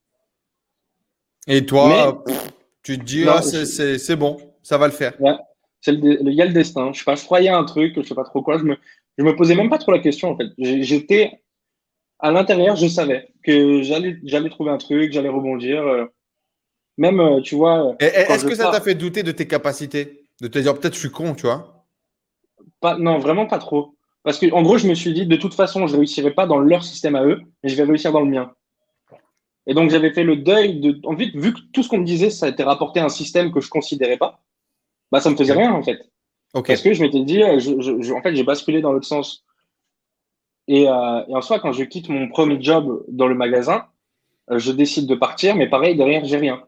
Et toi, tu te dis, ah, c'est bon, ça va le faire. Ouais, il y a le destin. Je sais pas, je croyais à un truc, je sais pas trop quoi. Je me, je me posais même pas trop la question, en fait. J'étais à l'intérieur, je savais que j'allais, j'allais trouver un truc, j'allais rebondir. Euh, même, euh, tu vois. Est-ce que ça t'a fait douter de tes capacités? De te dire, peut-être je suis con, tu vois? Pas, Non, vraiment pas trop. Parce que, en gros, je me suis dit, de toute façon, je ne réussirai pas dans leur système à eux, mais je vais réussir dans le mien. Et donc, j'avais fait le deuil de. En fait, vu que tout ce qu'on me disait, ça a été rapporté à un système que je ne considérais pas, bah, ça me faisait rien, en fait. Parce que je m'étais dit, euh, je, en fait, j'ai basculé dans l'autre sens. Et, euh, et, en soi, quand je quitte mon premier job dans le magasin, euh, je décide de partir, mais pareil, derrière, j'ai rien.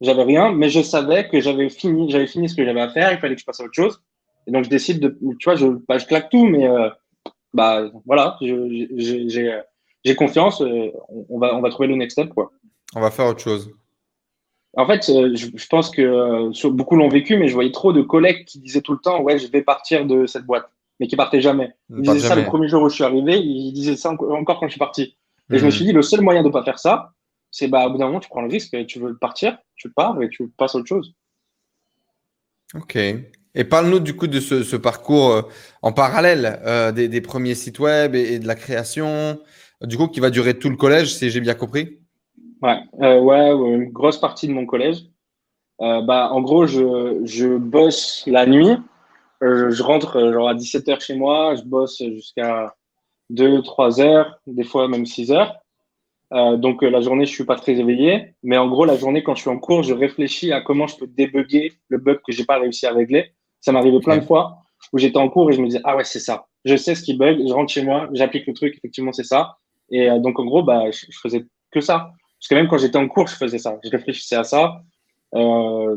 J'avais rien, mais je savais que j'avais fini, j'avais fini ce que j'avais à faire, il fallait que je passe à autre chose. Et donc, je décide de, tu vois, je, bah, je claque tout, mais euh, bah, voilà, j'ai confiance, euh, on, va, on va trouver le next step, quoi. On va faire autre chose. En fait, euh, je, je pense que beaucoup l'ont vécu, mais je voyais trop de collègues qui disaient tout le temps, ouais, je vais partir de cette boîte, mais qui partaient jamais. Ils disaient ça le premier jour où je suis arrivé, ils disaient ça encore quand je suis parti. Et je me mhm. suis dit, le seul moyen de ne pas faire ça, c'est bah, au bout d'un moment, tu prends le risque, tu veux partir, tu pars et tu passes à autre chose. Ok. Et parle-nous du coup de ce, parcours euh, en parallèle euh, des, premiers sites web et, de la création, du coup qui va durer tout le collège, si j'ai bien compris? Ouais, euh, ouais, une grosse partie de mon collège. bah, en gros, je, je bosse la nuit. je rentre genre à 17h chez moi, je bosse jusqu'à 2-3 heures, des fois même 6 heures. donc la journée, je suis pas très éveillé, mais en gros la journée quand je suis en cours, je réfléchis à comment je peux débugger le bug que j'ai pas réussi à régler ça m'arrivait plein de fois où j'étais en cours et je me disais, ah ouais, c'est ça. Je sais ce qui bug, je rentre chez moi, j'applique le truc, effectivement, c'est ça. Et euh, donc, en gros, bah, je, faisais que ça. Parce que même quand j'étais en cours, je faisais ça. Je réfléchissais à ça. Euh,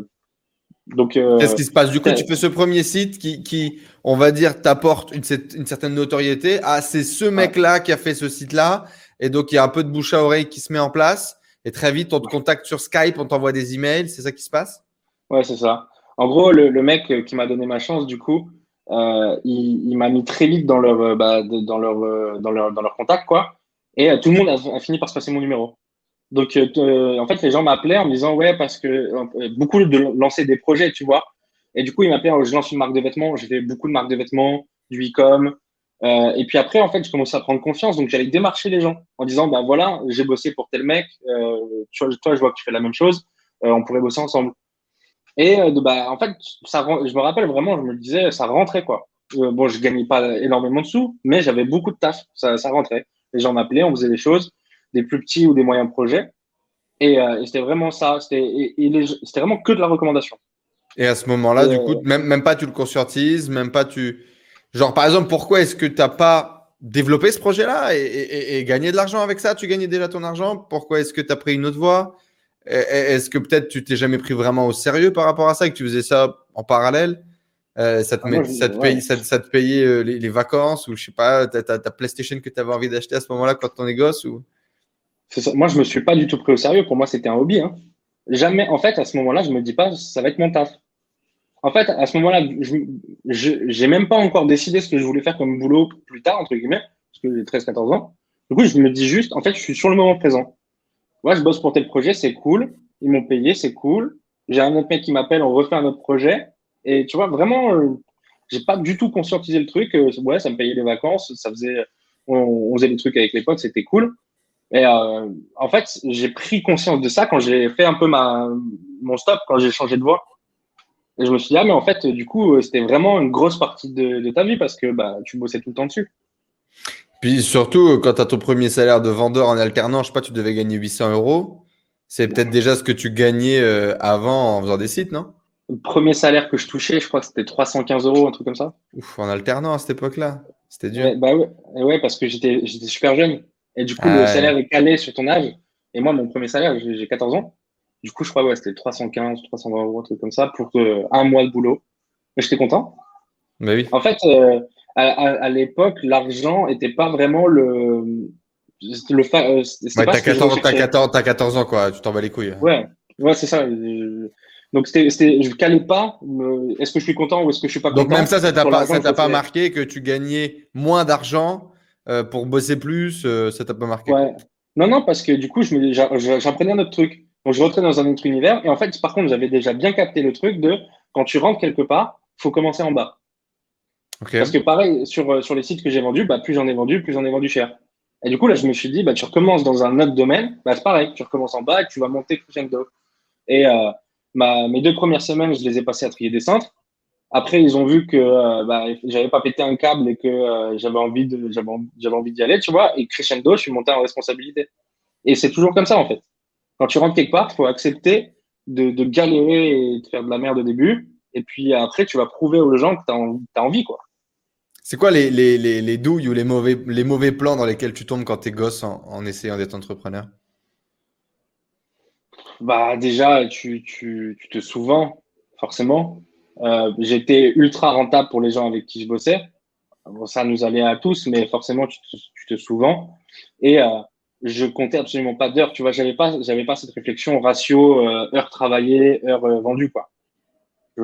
donc, euh, qu'est-ce qui se passe? Du coup, tu fais ce premier site qui, qui on va dire, t'apporte une, une, certaine notoriété. Ah, c'est ce mec-là qui a fait ce site-là. Et donc, il y a un peu de bouche à oreille qui se met en place. Et très vite, on te contacte sur Skype, on t'envoie des emails. C'est ça qui se passe? Ouais, c'est ça. En gros, le, mec qui m'a donné ma chance, du coup, euh, il, m'a mis très vite dans leur, euh, bah, dans leur, euh, dans leur, dans leur contact, quoi. Et tout le monde a, fini par se passer mon numéro. Donc, en fait, les gens m'appelaient en me disant, ouais, parce que beaucoup de lancer des projets, tu vois. Et du coup, ils m'appelaient, je lance une marque de vêtements. J'ai fait beaucoup de marques de vêtements, du e-com. et puis après, en fait, je commençais à prendre confiance. Donc, j'allais démarcher les gens en disant, bah voilà, j'ai bossé pour tel mec. toi, je vois que tu fais la même chose. on pourrait bosser ensemble. Et euh, bah, en fait, ça, je me rappelle vraiment, je me disais, ça rentrait quoi. Euh, bon, je gagnais pas énormément de sous, mais j'avais beaucoup de taf, ça, ça rentrait. Les gens m'appelaient, on faisait des choses, des plus petits ou des moyens projets. Et, euh, c'était vraiment ça, c'était vraiment que de la recommandation. Et à ce moment-là, du coup, même, même pas tu le conscientises, même pas tu. Genre, par exemple, pourquoi est-ce que tu n'as pas développé ce projet-là et, et, et, gagné de l'argent avec ça? Tu gagnais déjà ton argent Pourquoi est-ce que tu as pris une autre voie? Est-ce que peut-être tu t'es jamais pris vraiment au sérieux par rapport à ça, que tu faisais ça en parallèle? Euh, ça, te ah, ça, te paye, ça, te payait euh, les, vacances ou je sais pas, ta, ta, PlayStation que tu avais envie d'acheter à ce moment-là quand on est gosse ou... Moi, je me suis pas du tout pris au sérieux. Pour moi, c'était un hobby. Hein. Jamais, en fait, à ce moment-là, je me dis pas, ça va être mon taf. En fait, à ce moment-là, je n'ai même pas encore décidé ce que je voulais faire comme boulot plus tard, entre guillemets, parce que j'ai 13-14 ans. Du coup, je me dis juste, en fait, je suis sur le moment présent. Moi, je bosse pour tel projet, c'est cool. Ils m'ont payé, c'est cool. J'ai un autre mec qui m'appelle, on refait un autre projet. Et tu vois, vraiment, euh, j'ai pas du tout conscientisé le truc. Euh, ouais, ça me payait les vacances, ça faisait, on, faisait des trucs avec les potes, c'était cool. Et euh, en fait, j'ai pris conscience de ça quand j'ai fait un peu ma, mon stop, quand j'ai changé de voie. Et je me suis dit, ah, mais en fait, du coup, c'était vraiment une grosse partie de, ta vie parce que bah, tu bossais tout le temps dessus. Puis surtout, quand tu as ton premier salaire de vendeur en alternant, je sais pas, tu devais gagner 800 euros. C'est peut-être déjà ce que tu gagnais euh, avant en faisant des sites, non? Le premier salaire que je touchais, je crois que c'était 315 euros, un truc comme ça. Ouf, en alternant à cette époque-là. C'était dur. Ouais, bah ouais, ouais, parce que j'étais super jeune. Et du coup, le salaire est calé sur ton âge. Et moi, mon premier salaire, j'ai 14 ans. Du coup, je crois, ouais, c'était 315, 320 euros, un truc comme ça, pour euh, un mois de boulot. Mais j'étais content. Bah oui. En fait, euh, à, l'époque, l'argent n'était pas vraiment le. Le euh, ouais, t'as 14, 14, 14, ans, quoi. Tu t'en bats les couilles. Ouais, ouais c'est ça. Donc, c'était, je ne calais pas. Est-ce que je suis content ou est-ce que je suis pas content Donc, même ça, ça t'a pas, ça t'a pas marqué que tu gagnais moins d'argent pour bosser plus Ça t'a pas marqué? Ouais. Non, non, parce que du coup, j'apprenais un autre truc. Donc, je rentrais dans un autre univers. Et en fait, par contre, j'avais déjà bien capté le truc de quand tu rentres quelque part, faut commencer en bas. Parce que pareil, sur, euh, sur les sites que j'ai vendus, bah, plus j'en ai vendu, plus j'en ai vendu cher. Et du coup, là, je me suis dit, bah, tu recommences dans un autre domaine, bah, c'est pareil, tu recommences en bas et tu vas monter crescendo. Et euh, ma, mes deux premières semaines, je les ai passées à trier des centres. Après, ils ont vu que euh, bah, j'avais pas pété un câble et que euh, j'avais envie de, j'avais envie d'y aller, tu vois. Et crescendo, je suis monté en responsabilité. Et c'est toujours comme ça, en fait. Quand tu rentres quelque part, faut accepter de, de, galérer et de faire de la merde au début. Et puis après, tu vas prouver aux gens que tu as, envie, quoi. C'est quoi les, les, les, les, douilles ou les mauvais, les mauvais plans dans lesquels tu tombes quand tu es gosse en, en essayant d'être entrepreneur? Bah déjà, tu, tu, tu te souvends, forcément. Euh, J'étais ultra rentable pour les gens avec qui je bossais. Bon, ça nous allait à tous, mais forcément, tu te, tu te souvends. Et euh, je comptais absolument pas d'heures. Tu vois, j'avais pas, j'avais pas cette réflexion ratio euh, heures travaillées, heures euh, vendues, quoi. Je,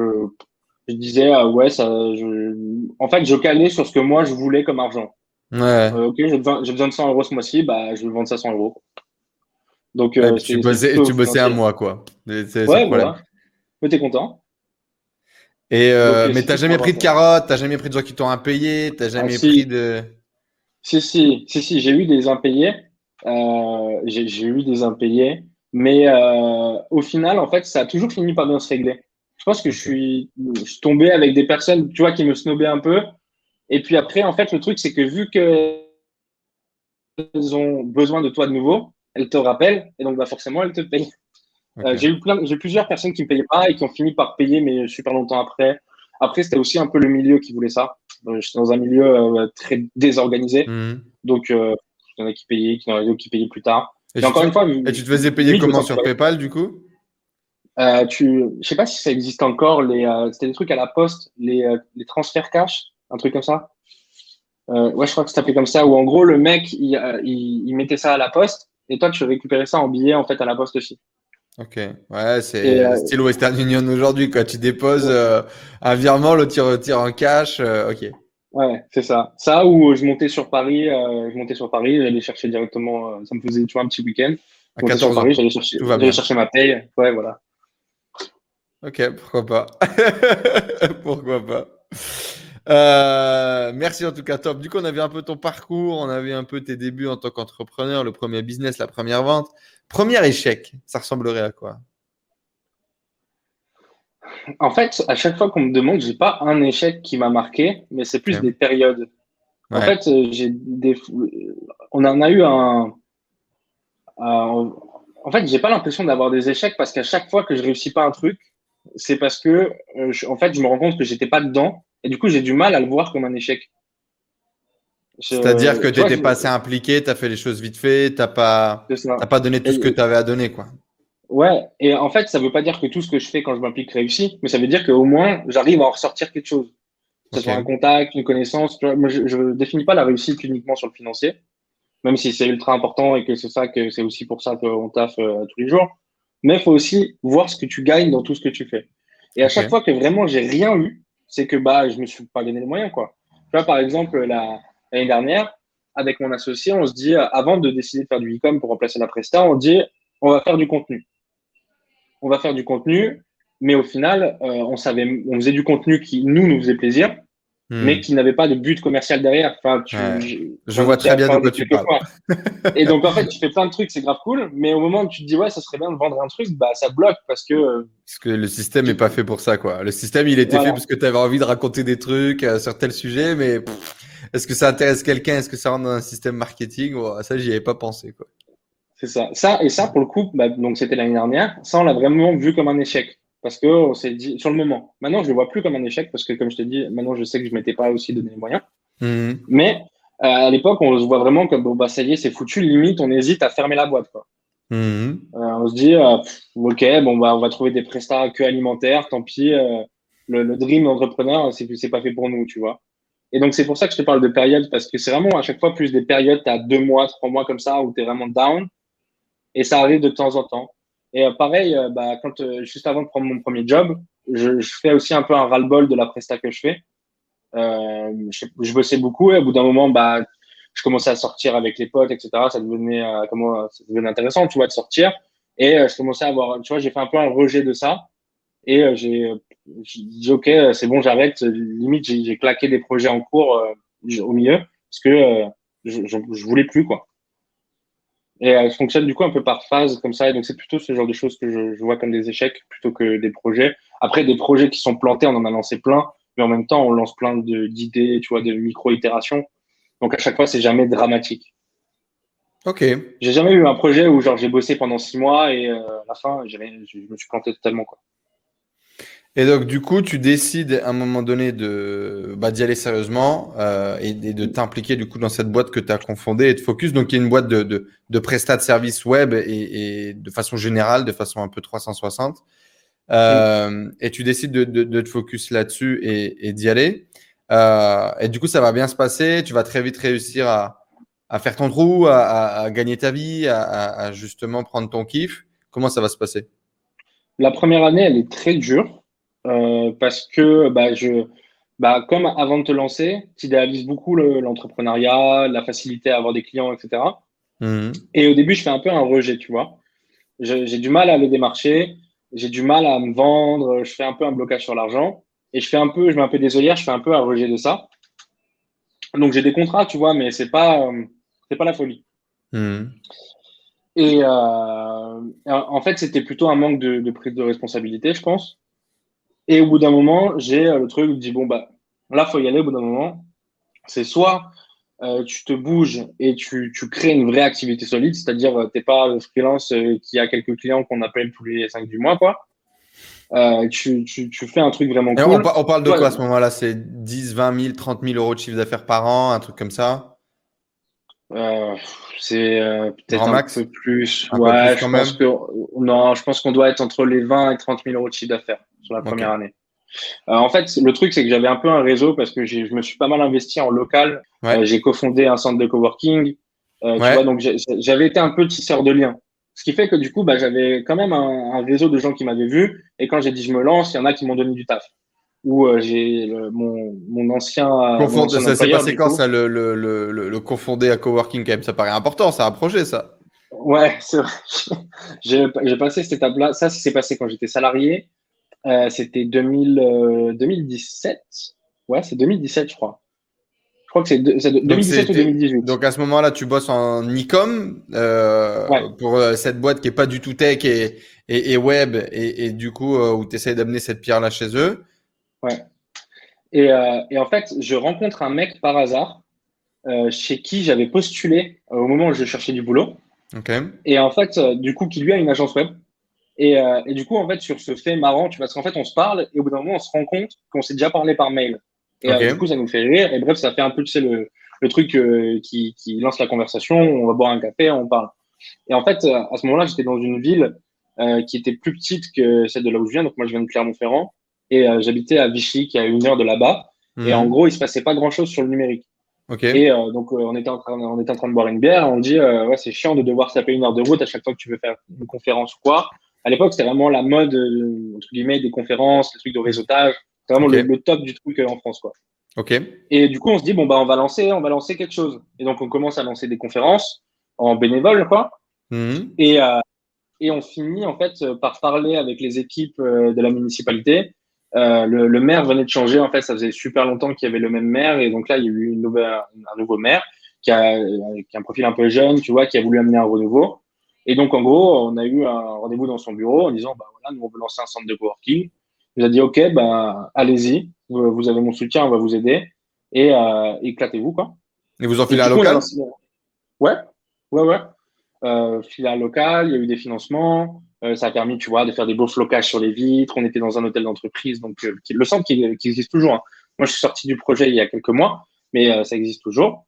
je disais, ah ouais, ça, je... en fait, je calais sur ce que moi je voulais comme argent. Ouais. Euh, ok, j'ai besoin, besoin, de 100 euros ce mois-ci, bah, je vais vendre ça 100 euros. Donc, euh, tu, bossais, tu bossais un mois, quoi. Ouais, voilà. Mais t'es content. Et euh, Donc, mais t'as jamais pris de carottes, t'as jamais pris de gens qui t'ont impayé, t'as jamais ah, pris de. Si, si, si, si, j'ai eu des impayés. Euh, j'ai eu des impayés. Mais au final, en fait, ça a toujours fini par bien se régler je pense que je suis, tombé avec des personnes, tu vois, qui me snobaient un peu. Et puis après, en fait, le truc, c'est que vu qu'elles ont besoin de toi de nouveau, elles te rappellent et donc bah, forcément, elles te payent. Euh, j'ai eu plein, j'ai plusieurs personnes qui me payaient pas et qui ont fini par payer, mais super longtemps après. Après, c'était aussi un peu le milieu qui voulait ça. Euh, j'étais dans un milieu euh, très désorganisé. Mhm. Donc, il y en a qui payaient, il y en a d'autres qui payaient plus tard. Et, encore une fois, et tu te faisais payer comment sur PayPal du coup? Euh, tu, je sais pas si ça existe encore. Les, euh, c'était des trucs à la poste, les, euh, les transferts cash, un truc comme ça. Euh, ouais, je crois que ça s'appelait comme ça. Où en gros le mec, il, il, il, mettait ça à la poste et toi tu récupérais ça en billet en fait à la poste aussi. Ok, ouais, c'est style Western Union aujourd'hui quoi. Tu déposes un virement, le tu retires en cash. ok. Ouais, c'est ça. Ça où je montais sur Paris, je montais sur Paris, j'allais chercher directement. ça me faisait tu vois un petit week-end. À 14 Paris, j'allais chercher, chercher ma paye. Ouais, voilà. Ok, pourquoi pas. pourquoi pas. Euh, merci en tout cas, top. Du coup, on avait un peu ton parcours, on avait un peu tes débuts en tant qu'entrepreneur, le premier business, la première vente. Premier échec, ça ressemblerait à quoi? En fait, à chaque fois qu'on me demande, j'ai pas un échec qui m'a marqué, mais c'est plus des périodes. En fait, euh, j'ai des... on en a eu un. En fait, j'ai pas l'impression d'avoir des échecs parce qu'à chaque fois que je réussis pas un truc, c'est parce que, euh, en fait, je me rends compte que j'étais pas dedans et du coup, j'ai du mal à le voir comme un échec. C'est-à-dire que tu étais pas assez impliqué, tu as fait les choses vite fait, tu n'as pas, pas donné tout ce que tu avais à donner. quoi. Ouais, et en fait, ça veut pas dire que tout ce que je fais quand je m'implique réussit, mais ça veut dire qu'au moins, j'arrive à en ressortir quelque chose. Que ce soit un contact, une connaissance. Moi, je ne définis pas la réussite uniquement sur le financier, même si c'est ultra important et que c'est ça que c'est aussi pour ça qu'on taffe euh, tous les jours mais il faut aussi voir ce que tu gagnes dans tout ce que tu fais. Et à chaque fois que vraiment j'ai rien eu, c'est que bah je me suis pas donné les moyens quoi. Tu vois par exemple l'année dernière avec mon associé, on se dit avant de décider de faire du e-com pour remplacer la Presta, on dit on va faire du contenu. On va faire du contenu, mais au final euh, on savait, on faisait du contenu qui nous nous faisait plaisir, Hmm. mais qui n'avait pas de but commercial derrière. Enfin, tu, je, vois très bien de quoi tu parles. et donc, en fait, tu fais plein de trucs, c'est grave cool, mais au moment où tu te dis, ouais, ça serait bien de vendre un truc, bah, ça bloque parce que. Parce que le système n'est pas fait pour ça, quoi. Le système, il était fait parce que tu avais envie de raconter des trucs euh, sur tel sujet, mais est-ce que ça intéresse quelqu'un? Est-ce que ça rentre dans un système marketing? Ça, j'y avais pas pensé, quoi. C'est ça. Ça, et ça, pour le coup, bah, donc c'était l'année dernière, ça, on l'a vraiment vu comme un échec parce que on s'est dit sur le moment. Maintenant, je le vois plus comme un échec parce que, comme je te dis, maintenant je sais que je m'étais pas aussi donné les moyens. Mhm. Mais euh, à l'époque, on se voit vraiment comme bon bah ça y est, c'est foutu. Limite, on hésite à fermer la boîte. Quoi. Mhm. Euh, on se dit euh, ok, bon bah on va trouver des prestats que alimentaires. Tant pis, le, le, dream entrepreneur, c'est c'est pas fait pour nous, tu vois. Et donc c'est pour ça que je te parle de période parce que c'est vraiment à chaque fois plus des périodes. tu as deux mois, trois mois comme ça où tu es vraiment down. Et ça arrive de temps en temps. Et euh, pareil, euh, bah, quand, euh, juste avant de prendre mon premier job, je, je fais aussi un peu un ras-le-bol de la presta que je fais. Euh, je, je, bossais beaucoup et au bout d'un moment, bah, je commençais à sortir avec les potes, etc. Ça devenait, euh, comment, ça devenait intéressant, tu vois, de sortir. Et je commençais à avoir, tu vois, j'ai fait un peu un rejet de ça. Et j'ai dit, OK, c'est bon, j'arrête. Limite, j'ai claqué des projets en cours au milieu parce que je, je, je voulais plus, quoi. Et elle fonctionne du coup un peu par phase comme ça. Et donc, c'est plutôt ce genre de choses que je, je, vois comme des échecs plutôt que des projets. Après, des projets qui sont plantés, on en a lancé plein, mais en même temps, on lance plein d'idées, tu vois, de micro-itérations. Donc, à chaque fois, c'est jamais dramatique. Ok. J'ai jamais eu un projet où genre j'ai bossé pendant six mois et euh, à la fin, je me suis planté totalement. Quoi. Et donc, du coup, tu décides à un moment donné de bah, d'y aller sérieusement euh, et, de t'impliquer du coup dans cette boîte que tu as confondée et de focus. Donc, il y a une boîte de, de, de prestat de services web et, de façon générale, de façon un peu 360. Euh, Et tu décides de, de, de te focus là-dessus et, d'y aller. Euh, et du coup, ça va bien se passer. Tu vas très vite réussir à, à faire ton trou, à, gagner ta vie, à, justement prendre ton kiff. Comment ça va se passer? La première année, elle est très dure euh, parce que bah, je, bah, comme avant de te lancer, tu idéalises beaucoup l'entrepreneuriat, la facilité à avoir des clients, etc. Mhm. Et au début, je fais un peu un rejet, tu vois. J'ai du mal à les démarcher, j'ai du mal à me vendre, je fais un peu un blocage sur l'argent. Et je fais un peu, je mets un peu des œillères, je fais un peu un rejet de ça. Donc j'ai des contrats, tu vois, mais c'est pas, c'est pas la folie. Mhm. Et euh, en fait, c'était plutôt un manque de, de, prise de responsabilité, je pense. Et au bout d'un moment, j'ai euh, le truc, je dis, bon, bah, là, faut y aller au bout d'un moment. C'est soit euh, tu te bouges et tu, tu, crées une vraie activité solide, c'est-à-dire euh, tu n'es pas le freelance qui a quelques clients qu'on appelle tous les 5 du mois, quoi. tu, tu, tu, fais un truc vraiment cool. On, parle de quoi à ce moment-là? C'est 10, 20 000, 30 000 euros de chiffre d'affaires par an, un truc comme ça? C'est peut-être un max? peu plus. ouais, je pense que, non, je pense qu'on doit être entre les 20 et 30 000 euros de chiffre d'affaires sur la première année. Euh, en fait, le truc, c'est que j'avais un peu un réseau parce que je me suis pas mal investi en local. Euh, j'ai cofondé un centre de coworking. Euh, tu vois, donc j'avais été un peu tisseur de liens. Ce qui fait que du coup, bah, j'avais quand même un, réseau de gens qui m'avaient vu. Et quand j'ai dit je me lance, il y en a qui m'ont donné du taf. Ou j'ai mon, mon ancien. ça s'est passé quand ça, le, le, le, le, confondé à coworking quand même Ça paraît important, c'est un projet ça. Ouais, c'est vrai. j'ai passé cette étape-là. Ça, ça s'est passé quand j'étais salarié. Euh, c'était 2017. Euh, ouais, c'est 2017, je crois. Je crois que c'est 2017 ou 2018. Donc à ce moment-là, tu bosses en e-com euh, pour euh, cette boîte qui est pas du tout tech et, et, et web et, et, du coup où tu essayes d'amener cette pierre-là chez eux. Ouais. Et, euh, et, en fait, je rencontre un mec par hasard euh, chez qui j'avais postulé au moment où je cherchais du boulot. Okay. Et en fait, du coup, qui lui a une agence web. Et, euh, et, du coup, en fait, sur ce fait marrant, tu vois, parce qu'en fait, on se parle et au bout d'un moment, on se rend compte qu'on s'est déjà parlé par mail. Et euh, du coup, ça nous fait rire. Et bref, ça fait un peu, tu sais, le, le truc euh, qui, qui, lance la conversation. On va boire un café, on parle. Et en fait, à ce moment-là, j'étais dans une ville euh, qui était plus petite que celle de là où je viens. Donc, moi, je viens de Clermont-Ferrand. Et j'habitais à Vichy, qui est à une heure de là-bas. Et en mhm. gros, il se passait pas grand-chose sur le numérique. Okay. Et donc, on, était en train, on était en train de boire une bière. On dit, ouais, c'est chiant de devoir taper une heure de route à chaque fois que tu veux faire une conférence ou quoi à l'époque, c'était vraiment la mode, euh, entre guillemets, des conférences, les trucs de réseautage. C'était vraiment le, top du truc euh, en France, quoi. Ok. Et du coup, on se dit, bon, bah, on va lancer, on va lancer quelque chose. Et donc, on commence à lancer des conférences en bénévole, quoi. Mhm. Et, euh, et on finit, en fait, par parler avec les équipes de la municipalité le, maire venait de changer. En fait, ça faisait super longtemps qu'il y avait le même maire. Et donc là, il y a eu une nouvelle, un nouveau maire qui a, qui a un profil un peu jeune, tu vois, qui a voulu amener un renouveau. Et donc, en gros, on a eu un rendez-vous dans son bureau en disant, bah voilà, nous, on veut lancer un centre de coworking. Il nous a dit, OK, bah, allez-y, vous, avez mon soutien, on va vous aider. Et euh, éclatez-vous, quoi. Et vous en filez un local? Ouais, ouais, ouais. Euh, filiale locale, il y a eu des financements. Euh, ça a permis, tu vois, de faire des beaux flocages sur les vitres. On était dans un hôtel d'entreprise, donc euh, le centre qui, existe toujours. Hein. Moi, je suis sorti du projet il y a quelques mois, mais euh, ça existe toujours.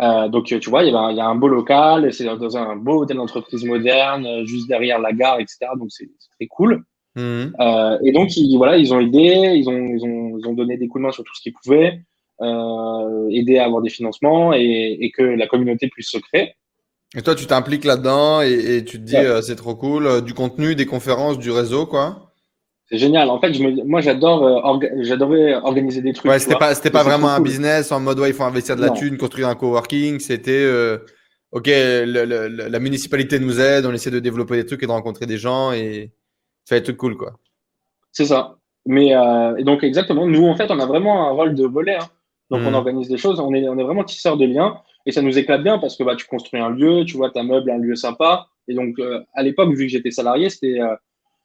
Euh, donc, tu vois, il y, a, il y a un beau local, c'est dans un beau hôtel d'entreprise moderne, euh, juste derrière la gare, etc. Donc, c'est très cool. Mmh. Euh, et donc, ils, voilà, ils ont aidé, ils ont, ils ont, ils ont donné des coups de main sur tout ce qu'ils pouvaient, euh, aider à avoir des financements et, et, que la communauté puisse se créer. Et toi, tu t'impliques là-dedans et, et, tu te dis, euh, c'est trop cool, du contenu, des conférences, du réseau, quoi c'est génial. En fait, je me, moi, j'adore, euh, j'adorais organiser des trucs. Ouais, c'était pas, c'était pas vraiment un business en mode, ouais, il faut investir de la thune, construire un coworking. C'était, euh, ok, la municipalité nous aide, on essaie de développer des trucs et de rencontrer des gens et faire des trucs cool, quoi. C'est ça. Mais euh, et donc exactement, nous en fait, on a vraiment un rôle de volet. Hein. Donc on hmm. organise des choses, on est, on est vraiment tisseur de liens et ça nous éclate bien parce que bah, tu construis un lieu, tu vois, ta meuble un lieu sympa. Et donc euh, à l'époque, vu que j'étais salarié, c'était euh,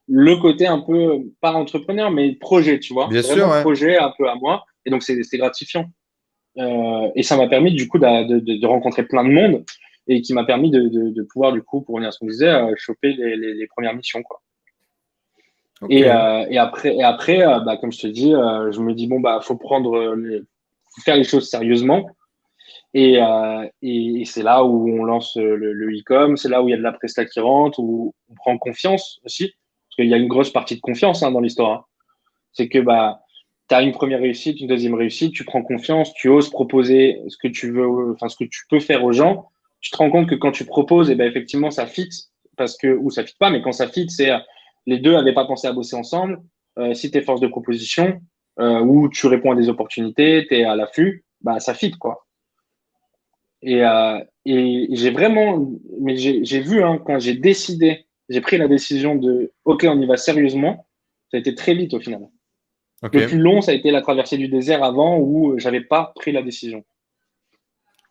le côté un peu, pas entrepreneur, mais projet, tu vois. Bien sûr. Un projet un peu à moi. Et donc, c'est gratifiant. Euh, et ça m'a permis, du coup, de, de, de, rencontrer plein de monde et qui m'a permis de, de, pouvoir, du coup, pour revenir à ce qu'on disait, choper les, les, les, premières missions, quoi. Et, et, après, et après bah, comme je te dis, je me dis, bon, bah, faut prendre, les, faut faire les choses sérieusement. Et, et, c'est là où on lance le e-com, c'est là où il y a de la presta qui rentre, où on prend confiance aussi parce qu'il y a une grosse partie de confiance hein, dans l'histoire. Hein. C'est que bah, tu as une première réussite, une deuxième réussite, tu prends confiance, tu oses proposer ce que tu veux, enfin ce que tu peux faire aux gens. Tu te rends compte que quand tu proposes, et eh ben effectivement ça fit parce que ou ça fit pas, mais quand ça fit, c'est les deux n'avaient pas pensé à bosser ensemble. Euh, si tu es force de proposition euh, ou tu réponds à des opportunités, tu es à l'affût, bah ça fit quoi. Et, euh, et j'ai vraiment, mais j'ai vu hein, quand j'ai décidé j'ai pris la décision de OK, on y va sérieusement. Ça a été très vite au final. Le plus long, ça a été la traversée du désert avant où j'avais pas pris la décision.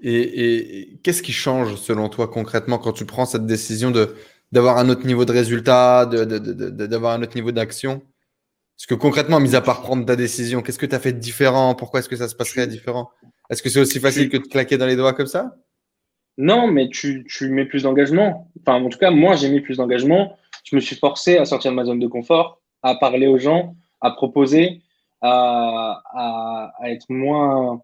Et, qu'est-ce qui change selon toi concrètement quand tu prends cette décision de d'avoir un autre niveau de résultat, d'avoir un autre niveau d'action? Parce que concrètement, mis à part prendre ta décision, qu'est-ce que tu as fait de différent? Pourquoi est-ce que ça se passerait différent? Est-ce que c'est aussi facile que de claquer dans les doigts comme ça? Non, mais tu, tu mets plus d'engagement. Enfin, en tout cas, moi, j'ai mis plus d'engagement. Je me suis forcé à sortir de ma zone de confort, à parler aux gens, à proposer, à, à, à être moins,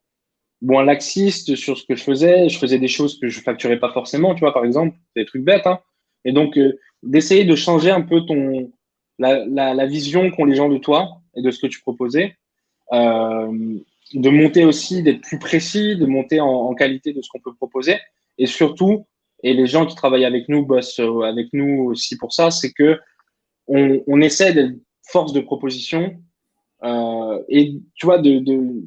moins laxiste sur ce que je faisais. Je faisais des choses que je facturais pas forcément, tu vois, par exemple, des trucs bêtes. Hein. Et donc, euh, d'essayer de changer un peu ton, la, la, la vision qu'ont les gens de toi et de ce que tu proposais. Euh, de monter aussi, d'être plus précis, de monter en, en qualité de ce qu'on peut proposer. Et surtout, et les gens qui travaillent avec nous bossent euh, avec nous aussi pour ça, c'est que on, on essaie d'être force de proposition euh, et tu vois de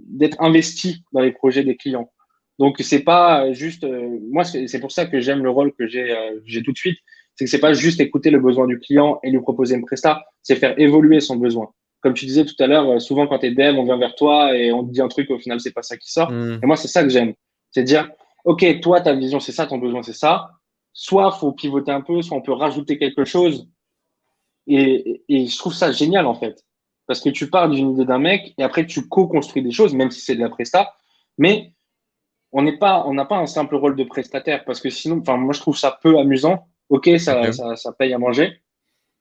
d'être investi dans les projets des clients. Donc c'est pas juste euh, moi c'est pour ça que j'aime le rôle que j'ai euh, j'ai tout de suite, c'est que c'est pas juste écouter le besoin du client et lui proposer une presta, c'est faire évoluer son besoin. Comme tu disais tout à l'heure, souvent quand tu es dev, on vient vers toi et on te dit un truc au final c'est pas ça qui sort. Mmh. Et moi c'est ça que j'aime, c'est dire OK, toi, ta vision, c'est ça, ton besoin, c'est ça. Soit faut pivoter un peu, soit on peut rajouter quelque chose. Et, et je trouve ça génial, en fait. Parce que tu pars d'une idée d'un mec et après, tu co-construis des choses, même si c'est de la presta. Mais on n'est pas, on n'a pas un simple rôle de prestataire parce que sinon, enfin, moi, je trouve ça peu amusant. OK, ça, ça, ça, paye à manger.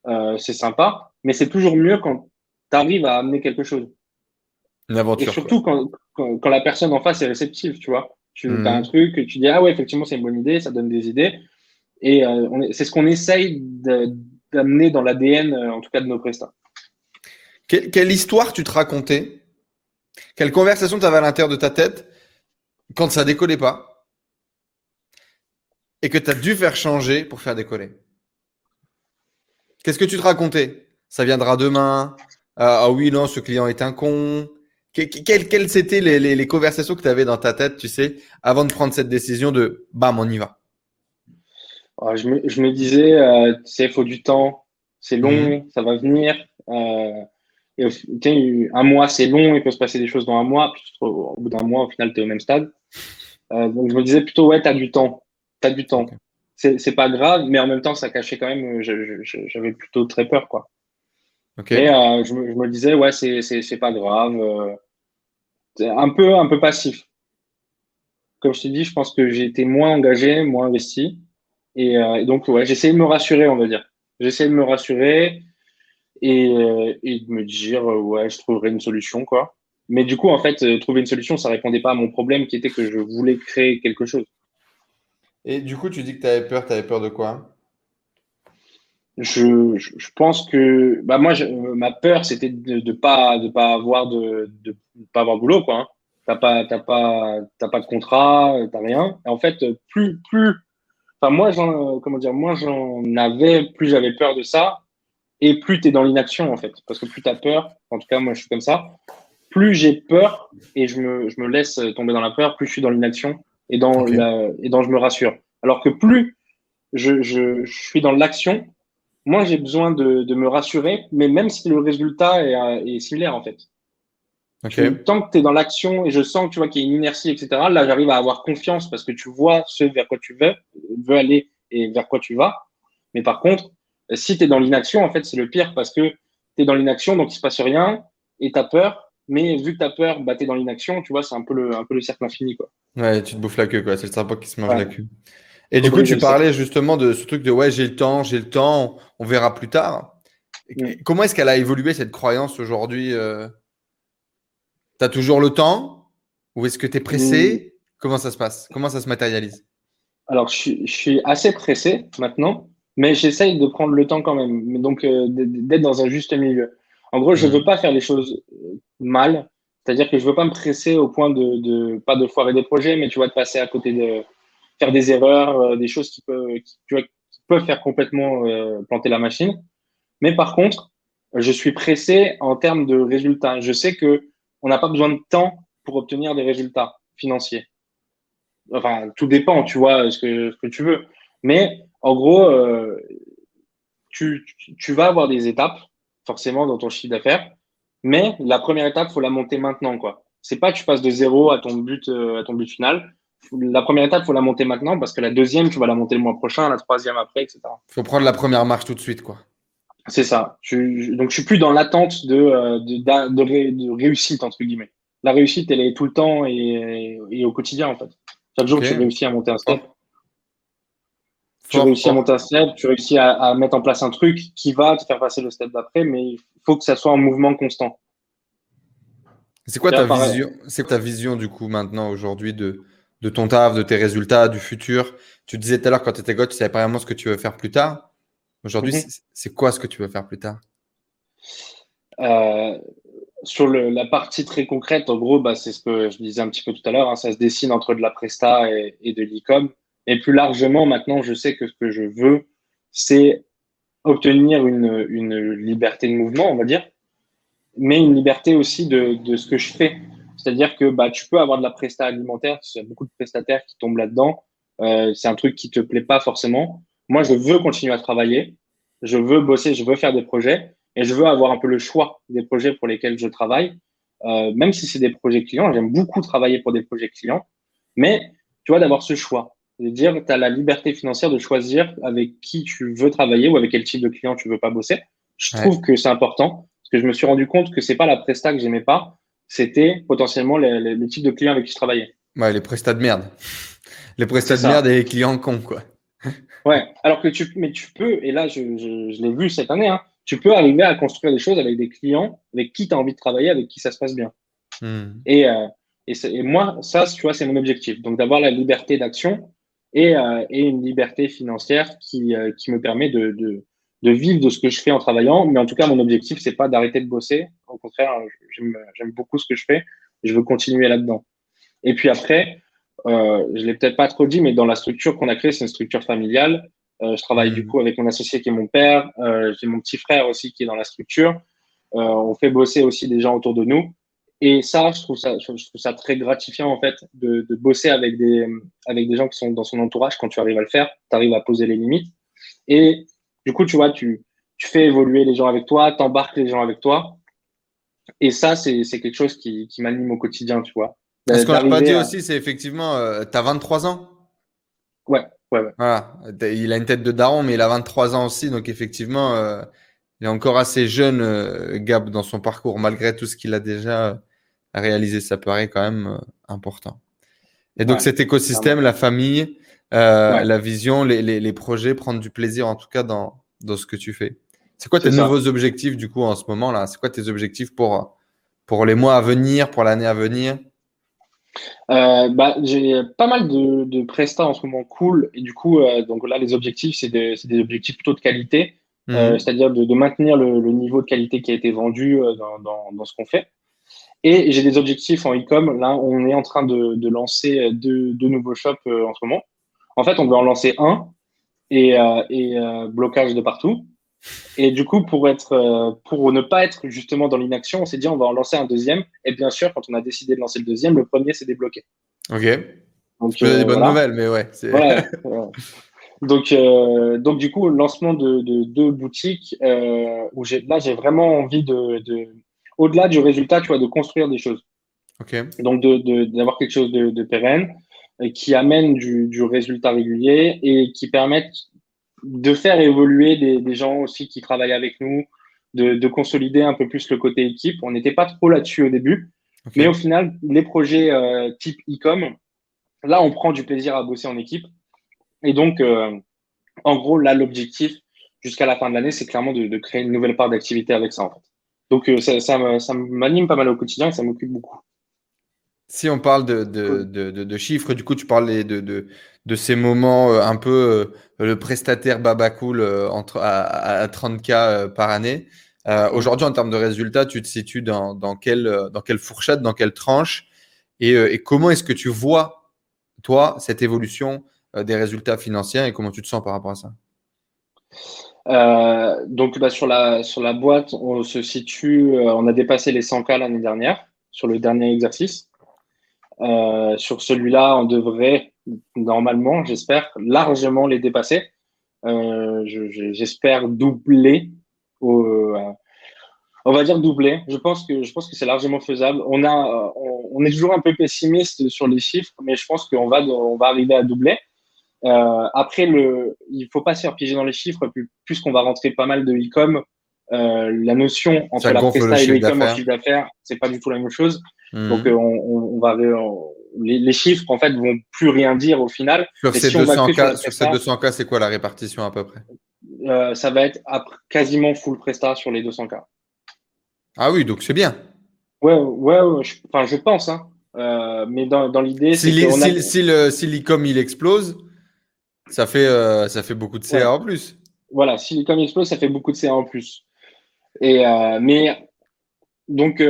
Euh, c'est sympa. Mais c'est toujours mieux quand tu arrives à amener quelque chose. Une aventure. Et surtout quand, quand, quand, la personne en face est réceptive, tu vois. Tu as un hmm. truc, tu dis, ah ouais, effectivement, c'est une bonne idée, ça donne des idées. Et euh, c'est ce qu'on essaye d'amener dans l'ADN, euh, en tout cas de nos prestats. Quelle, histoire tu te racontais? Quelle conversation tu avais à l'intérieur de ta tête quand ça décollait pas? Et que tu as dû faire changer pour faire décoller? Qu'est-ce que tu te racontais? Ça viendra demain? Ah, ah oui, non, ce client est un con. Quelles, quelles c'était les, les, les, conversations que tu avais dans ta tête, tu sais, avant de prendre cette décision de bam, on y va? Ah, je, me, je me disais, euh, tu sais, il faut du temps, c'est long, mhm. ça va venir. Euh, Et un mois, c'est long, il peut se passer des choses dans un mois, puis au bout d'un mois, au final, tu es au même stade. Euh, donc je me disais plutôt, ouais, tu as du temps. Tu as du temps. C'est pas grave, mais en même temps, ça cachait quand même, j'avais plutôt très peur, quoi. Et euh, je, me, disais, ouais, c'est pas grave. Euh, un peu, un peu passif. Comme je t'ai dit, je pense que j'ai été moins engagé, moins investi. Et, euh, donc, ouais, j'essayais de me rassurer, on va dire. J'essayais de me rassurer et, et de me dire, ouais, je trouverai une solution, quoi. Mais du coup, en fait, trouver une solution, ça répondait pas à mon problème qui était que je voulais créer quelque chose. Et du coup, tu dis que tu avais peur. Tu avais peur de quoi? Je, je, pense que bah moi, ma peur, c'était de ne pas, de pas avoir de, de, pas avoir de boulot. quoi. Hein. Tu n'as pas, t'as pas, pas de contrat, tu n'as rien. Et en fait, plus, plus, enfin, moi, comment dire, moi, j'en avais, plus j'avais peur de ça. Et plus tu es dans l'inaction, en fait. Parce que plus tu as peur, en tout cas, moi, je suis comme ça, plus j'ai peur et je me, je me laisse tomber dans la peur, plus je suis dans l'inaction et dans et dans je me rassure. Alors que plus je, je, je suis dans l'action, moi j'ai besoin de, de, me rassurer, mais même si le résultat est, est similaire en fait. tant que tu es dans l'action et je sens que tu vois qu'il y a une inertie, etc., là j'arrive à avoir confiance parce que tu vois ce vers quoi tu veux, veux aller et vers quoi tu vas. Mais par contre, si tu es dans l'inaction, en fait, c'est le pire parce que tu es dans l'inaction, donc il se passe rien et tu as peur mais vu que tu as peur, bah, tu es dans l'inaction, tu vois, c'est un, peu le, un peu le cercle infini. Quoi. Ouais, tu te bouffes la queue, quoi. C'est le serpent qui se mange la queue. Et du coup, tu parlais justement de ce truc de ouais, j'ai le temps, j'ai le temps, on verra plus tard. Comment est-ce qu'elle a évolué cette croyance aujourd'hui euh? Tu as toujours le temps? Ou est-ce que tu es pressé? Mmh. Comment ça se passe? Comment ça se matérialise? Alors, je suis, assez pressé maintenant, mais j'essaye de prendre le temps quand même. Donc, euh, d'être dans un juste milieu. En gros, je ne mmh. veux pas faire les choses euh, mal. C'est-à-dire que je veux pas me presser au point de, de, pas de foirer des projets, mais tu vois, de passer à côté de faire des erreurs, euh, des choses qui peuvent, faire complètement euh, planter la machine. Mais par contre, je suis pressé en termes de résultats. Je sais que on n'a pas besoin de temps pour obtenir des résultats financiers. Enfin, tout dépend, tu vois, ce que, tu veux. Mais en gros, euh, tu, vas avoir des étapes, forcément, dans ton chiffre d'affaires. Mais la première étape, faut la monter maintenant, quoi. C'est pas que tu passes de zéro à ton but, à ton but final. La première étape, faut la monter maintenant parce que la deuxième, tu vas la monter le mois prochain, la troisième après, etc. Faut prendre la première marche tout de suite, quoi. C'est ça. donc, je suis plus dans l'attente de, euh, de, réussite, entre guillemets. La réussite, elle est tout le temps et, au quotidien, en fait. Chaque jour, tu réussis à monter un step. Tu réussis à monter un step, tu réussis à, mettre en place un truc qui va te faire passer le step d'après, mais il faut que ça soit en mouvement constant. C'est quoi ta vision C'est ta vision du coup maintenant aujourd'hui de, de ton taf, de tes résultats, du futur Tu disais tout à l'heure quand tu étais gosse, tu savais pas vraiment ce que tu veux faire plus tard. Aujourd'hui, mhm. c'est quoi ce que tu veux faire plus tard? Euh, Sur la partie très concrète, en gros, bah, c'est ce que je disais un petit peu tout à l'heure. Hein, ça se dessine entre de la presta et, et de l'e-com. Et plus largement, maintenant, je sais que ce que je veux, c'est obtenir une, une, liberté de mouvement, on va dire, mais une liberté aussi de, de ce que je fais. C'est-à-dire que bah, tu peux avoir de la presta alimentaire, il y a beaucoup de prestataires qui tombent là-dedans. Euh, c'est un truc qui te plaît pas forcément. Moi, je veux continuer à travailler, je veux bosser, je veux faire des projets et je veux avoir un peu le choix des projets pour lesquels je travaille. Euh, même si c'est des projets clients, j'aime beaucoup travailler pour des projets clients, mais tu vois, d'avoir ce choix de dire tu as la liberté financière de choisir avec qui tu veux travailler ou avec quel type de client tu veux pas bosser. Je trouve que c'est important parce que je me suis rendu compte que c'est pas la presta que j'aimais pas, c'était potentiellement le type de client avec qui je travaillais. Ouais, les prestats de merde. Les prestats de merde et les clients cons, quoi. ouais, alors que tu, mais tu peux, et là, je, je, l'ai vu cette année, hein, tu peux arriver à construire des choses avec des clients avec qui tu as envie de travailler, avec qui ça se passe bien. Hmm. Et, euh, et, et, moi, ça, tu vois, c'est mon objectif. Donc, d'avoir la liberté d'action et, euh, et une liberté financière qui, euh, qui me permet de, de, de, vivre de ce que je fais en travaillant. Mais en tout cas, mon objectif, c'est pas d'arrêter de bosser. Au contraire, j'aime beaucoup ce que je fais. Et je veux continuer là-dedans. Et puis après, euh, je l'ai peut-être pas trop dit, mais dans la structure qu'on a créée, c'est une structure familiale. Euh, je travaille du mmh. coup avec mon associé qui est mon père. Euh, J'ai mon petit frère aussi qui est dans la structure. Euh, on fait bosser aussi des gens autour de nous. Et ça, je trouve ça, je trouve ça très gratifiant en fait de, de, bosser avec des, avec des gens qui sont dans son entourage quand tu arrives à le faire, tu arrives à poser les limites. Et du coup, tu vois, tu, tu fais évoluer les gens avec toi, t'embarques les gens avec toi. Et ça, c'est quelque chose qui, qui m'anime au quotidien, tu vois. Ce qu'on n'a pas dit aussi, c'est effectivement, tu as 23 ans Ouais, ouais, ouais. Voilà. Il a une tête de daron, mais il a 23 ans aussi. Donc, effectivement, euh, il est encore assez jeune, euh, Gab, dans son parcours, malgré tout ce qu'il a déjà réalisé. Ça paraît quand même euh, important. Et donc, cet écosystème, la famille, la vision, les, les, les, projets, prendre du plaisir, en tout cas, dans, dans ce que tu fais. C'est quoi tes nouveaux objectifs, du coup, en ce moment-là C'est quoi tes objectifs pour, pour les mois à venir, pour l'année à venir? Euh, bah, j'ai pas mal de, de prestats en ce moment cool. Et du coup euh, donc là les objectifs c'est des, des, objectifs plutôt de qualité. Mhm. euh, c'est-à-dire de, de, maintenir le, le, niveau de qualité qui a été vendu euh, dans, dans, dans, ce qu'on fait. Et j'ai des objectifs en e-com. Là on est en train de, de lancer deux, deux, nouveaux shops euh, en ce moment en fait on veut en lancer un et, et blocage de partout et du coup, pour, être, euh, pour ne pas être justement dans l'inaction, on s'est dit on va en lancer un deuxième. Et bien sûr, quand on a décidé de lancer le deuxième, le premier s'est débloqué. Ok. Donc, des euh, bonnes nouvelles, mais ouais. Donc, euh, donc, du coup, le lancement de, deux boutiques où là, j'ai vraiment envie de, au-delà du résultat, tu vois, de construire des choses. Ok. Donc, d'avoir quelque chose de, pérenne qui amène du, du, résultat régulier et qui permette de faire évoluer des, des, gens aussi qui travaillent avec nous, de, de, consolider un peu plus le côté équipe. On n'était pas trop là-dessus au début, mais au final, les projets euh, type e-com, là, on prend du plaisir à bosser en équipe. Et donc, euh, en gros, là, l'objectif jusqu'à la fin de l'année, c'est clairement de, de, créer une nouvelle part d'activité avec ça, en fait. Donc, euh, ça, ça m'anime pas mal au quotidien et ça m'occupe beaucoup. Si on parle de, de, de, chiffres, du coup, tu parlais de, de ces moments euh, un peu euh, le prestataire baba cool euh, entre, à, 30K par année. Aujourd'hui, en termes de résultats, tu te situes dans, dans, quelle, dans quelle fourchette, dans quelle tranche? Et, et comment est-ce que tu vois, toi, cette évolution des résultats financiers et comment tu te sens par rapport à ça? Euh, donc bah, sur, la, sur la boîte, on se situe, on a dépassé les 100K l'année dernière sur le dernier exercice. Euh, sur celui-là, on devrait normalement, j'espère, largement les dépasser. Euh, j'espère doubler. Au, euh, on va dire doubler. Je pense que je pense que c'est largement faisable. On a, on, est toujours un peu pessimiste sur les chiffres, mais je pense qu'on va, on va arriver à doubler. Euh, après, le, il faut pas se faire piéger dans les chiffres, puisqu'on va rentrer pas mal de e-com. Euh, la notion entre la presta et le e-com en chiffre d'affaires, c'est pas du tout la même chose. Hmm. Donc, on, on, on va, les, chiffres en fait vont plus rien dire au final. Sur ces 200 cas, sur 200 cas, c'est quoi la répartition à peu près? Euh, Ça va être quasiment full presta sur les 200 cas. Ah oui, donc c'est bien. Ouais, ouais, je, enfin je pense. Hein. Euh, mais dans, dans l'idée, si l'e-com il explose, ça fait euh, ça fait beaucoup de CA en plus. Voilà, si l'e-com explose, ça fait beaucoup de CA en plus. Et mais donc